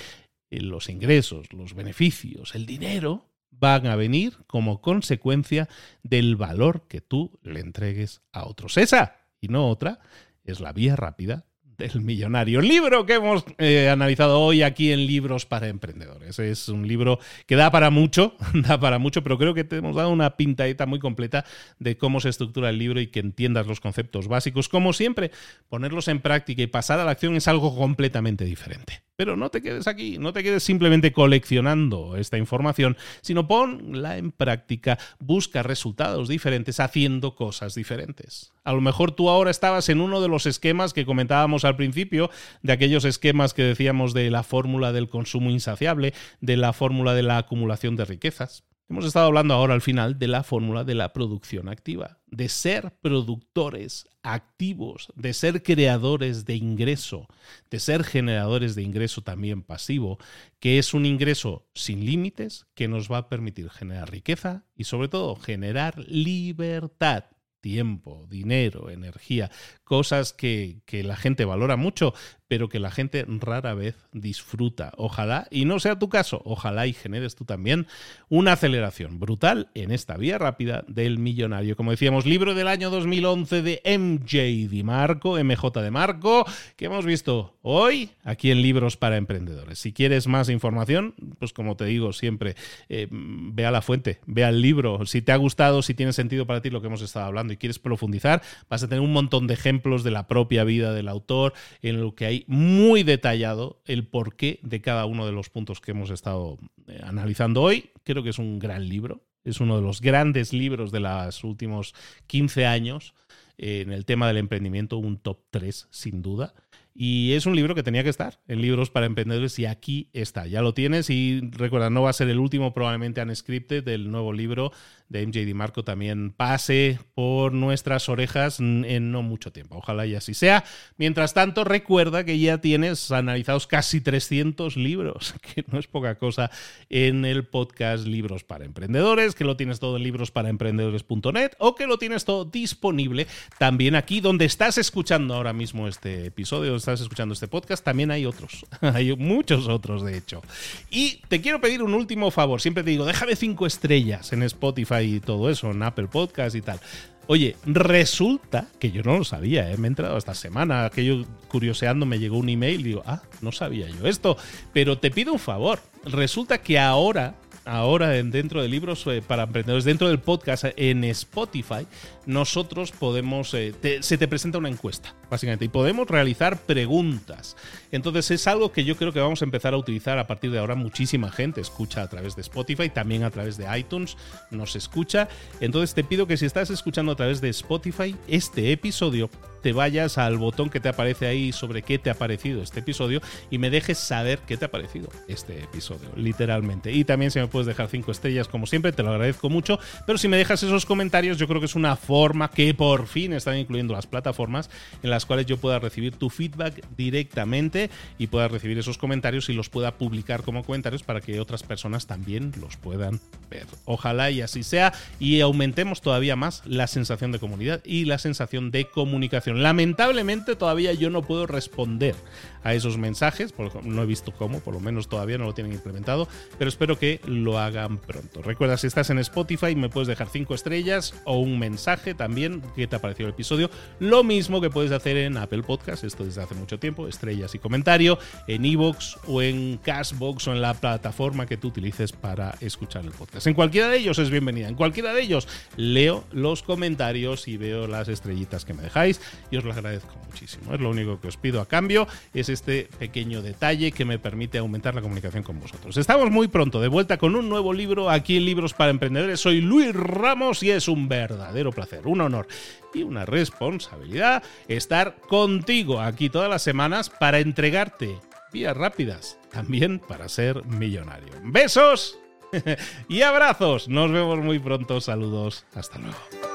Speaker 2: Los ingresos, los beneficios, el dinero van a venir como consecuencia del valor que tú le entregues a otros. Esa y no otra es la vía rápida del millonario. Libro que hemos eh, analizado hoy aquí en Libros para Emprendedores. Es un libro que da para mucho, da para mucho, pero creo que te hemos dado una pintadita muy completa de cómo se estructura el libro y que entiendas los conceptos básicos. Como siempre, ponerlos en práctica y pasar a la acción es algo completamente diferente. Pero no te quedes aquí, no te quedes simplemente coleccionando esta información, sino ponla en práctica, busca resultados diferentes haciendo cosas diferentes. A lo mejor tú ahora estabas en uno de los esquemas que comentábamos al principio, de aquellos esquemas que decíamos de la fórmula del consumo insaciable, de la fórmula de la acumulación de riquezas. Hemos estado hablando ahora al final de la fórmula de la producción activa, de ser productores activos, de ser creadores de ingreso, de ser generadores de ingreso también pasivo, que es un ingreso sin límites que nos va a permitir generar riqueza y sobre todo generar libertad tiempo, dinero, energía, cosas que, la gente valora mucho, pero que la gente rara vez disfruta. Ojalá, y no sea tu caso, ojalá y generes tú también una aceleración brutal en esta vía rápida del millonario. Como decíamos, libro del año 2011 de MJ Di Marco, MJ de Marco, que hemos visto hoy aquí en Libros para Emprendedores. Si quieres más información, pues como te digo siempre, eh, ve a la fuente, ve al libro. Si te ha gustado, si tiene sentido para ti lo que hemos estado hablando y quieres profundizar, vas a tener un montón de ejemplos de la propia vida del autor en lo que hay muy detallado el porqué de cada uno de los puntos que hemos estado eh, analizando hoy. Creo que es un gran libro, es uno de los grandes libros de los últimos 15 años eh, en el tema del emprendimiento, un top 3 sin duda. Y es un libro que tenía que estar en libros para emprendedores y aquí está, ya lo tienes y recuerda, no va a ser el último probablemente unscripted del nuevo libro de MJ Marco también pase por nuestras orejas en no mucho tiempo. Ojalá y así sea. Mientras tanto, recuerda que ya tienes analizados casi 300 libros, que no es poca cosa, en el podcast Libros para Emprendedores, que lo tienes todo en librosparaemprendedores.net o que lo tienes todo disponible también aquí donde estás escuchando ahora mismo este episodio, donde estás escuchando este podcast, también hay otros. hay muchos otros, de hecho. Y te quiero pedir un último favor. Siempre te digo, déjame cinco estrellas en Spotify y todo eso, en Apple Podcast y tal. Oye, resulta que yo no lo sabía, ¿eh? me he entrado esta semana, aquello curioseando me llegó un email y digo, ah, no sabía yo esto, pero te pido un favor, resulta que ahora ahora dentro de libros para emprendedores, dentro del podcast en Spotify, nosotros podemos, eh, se te presenta una encuesta, básicamente, y podemos realizar preguntas. Entonces es algo que yo creo que vamos a empezar a utilizar a partir de ahora. Muchísima gente escucha a través de Spotify, también a través de iTunes nos escucha. Entonces te pido que si estás escuchando a través de Spotify, este episodio te vayas al botón que te aparece ahí sobre qué te ha parecido este episodio y me dejes saber qué te ha parecido este episodio, literalmente. Y también si me puedes dejar cinco estrellas, como siempre, te lo agradezco mucho. Pero si me dejas esos comentarios, yo creo que es una forma que por fin están incluyendo las plataformas en las cuales yo pueda recibir tu feedback directamente y pueda recibir esos comentarios y los pueda publicar como comentarios para que otras personas también los puedan ver. Ojalá y así sea y aumentemos todavía más la sensación de comunidad y la sensación de comunicación. Lamentablemente todavía yo no puedo responder a esos mensajes, no he visto cómo, por lo menos todavía no lo tienen implementado, pero espero que lo hagan pronto. Recuerda, si estás en Spotify me puedes dejar 5 estrellas o un mensaje también que te ha parecido el episodio, lo mismo que puedes hacer en Apple Podcast, esto desde hace mucho tiempo, estrellas y comentario, en Evox o en Cashbox o en la plataforma que tú utilices para escuchar el podcast. En cualquiera de ellos es bienvenida, en cualquiera de ellos leo los comentarios y veo las estrellitas que me dejáis y os lo agradezco muchísimo. Es lo único que os pido a cambio, este pequeño detalle que me permite aumentar la comunicación con vosotros. Estamos muy pronto de vuelta con un nuevo libro aquí en Libros para Emprendedores. Soy Luis Ramos y es un verdadero placer, un honor y una responsabilidad estar contigo aquí todas las semanas para entregarte vías rápidas, también para ser millonario. Besos y abrazos. Nos vemos muy pronto. Saludos. Hasta luego.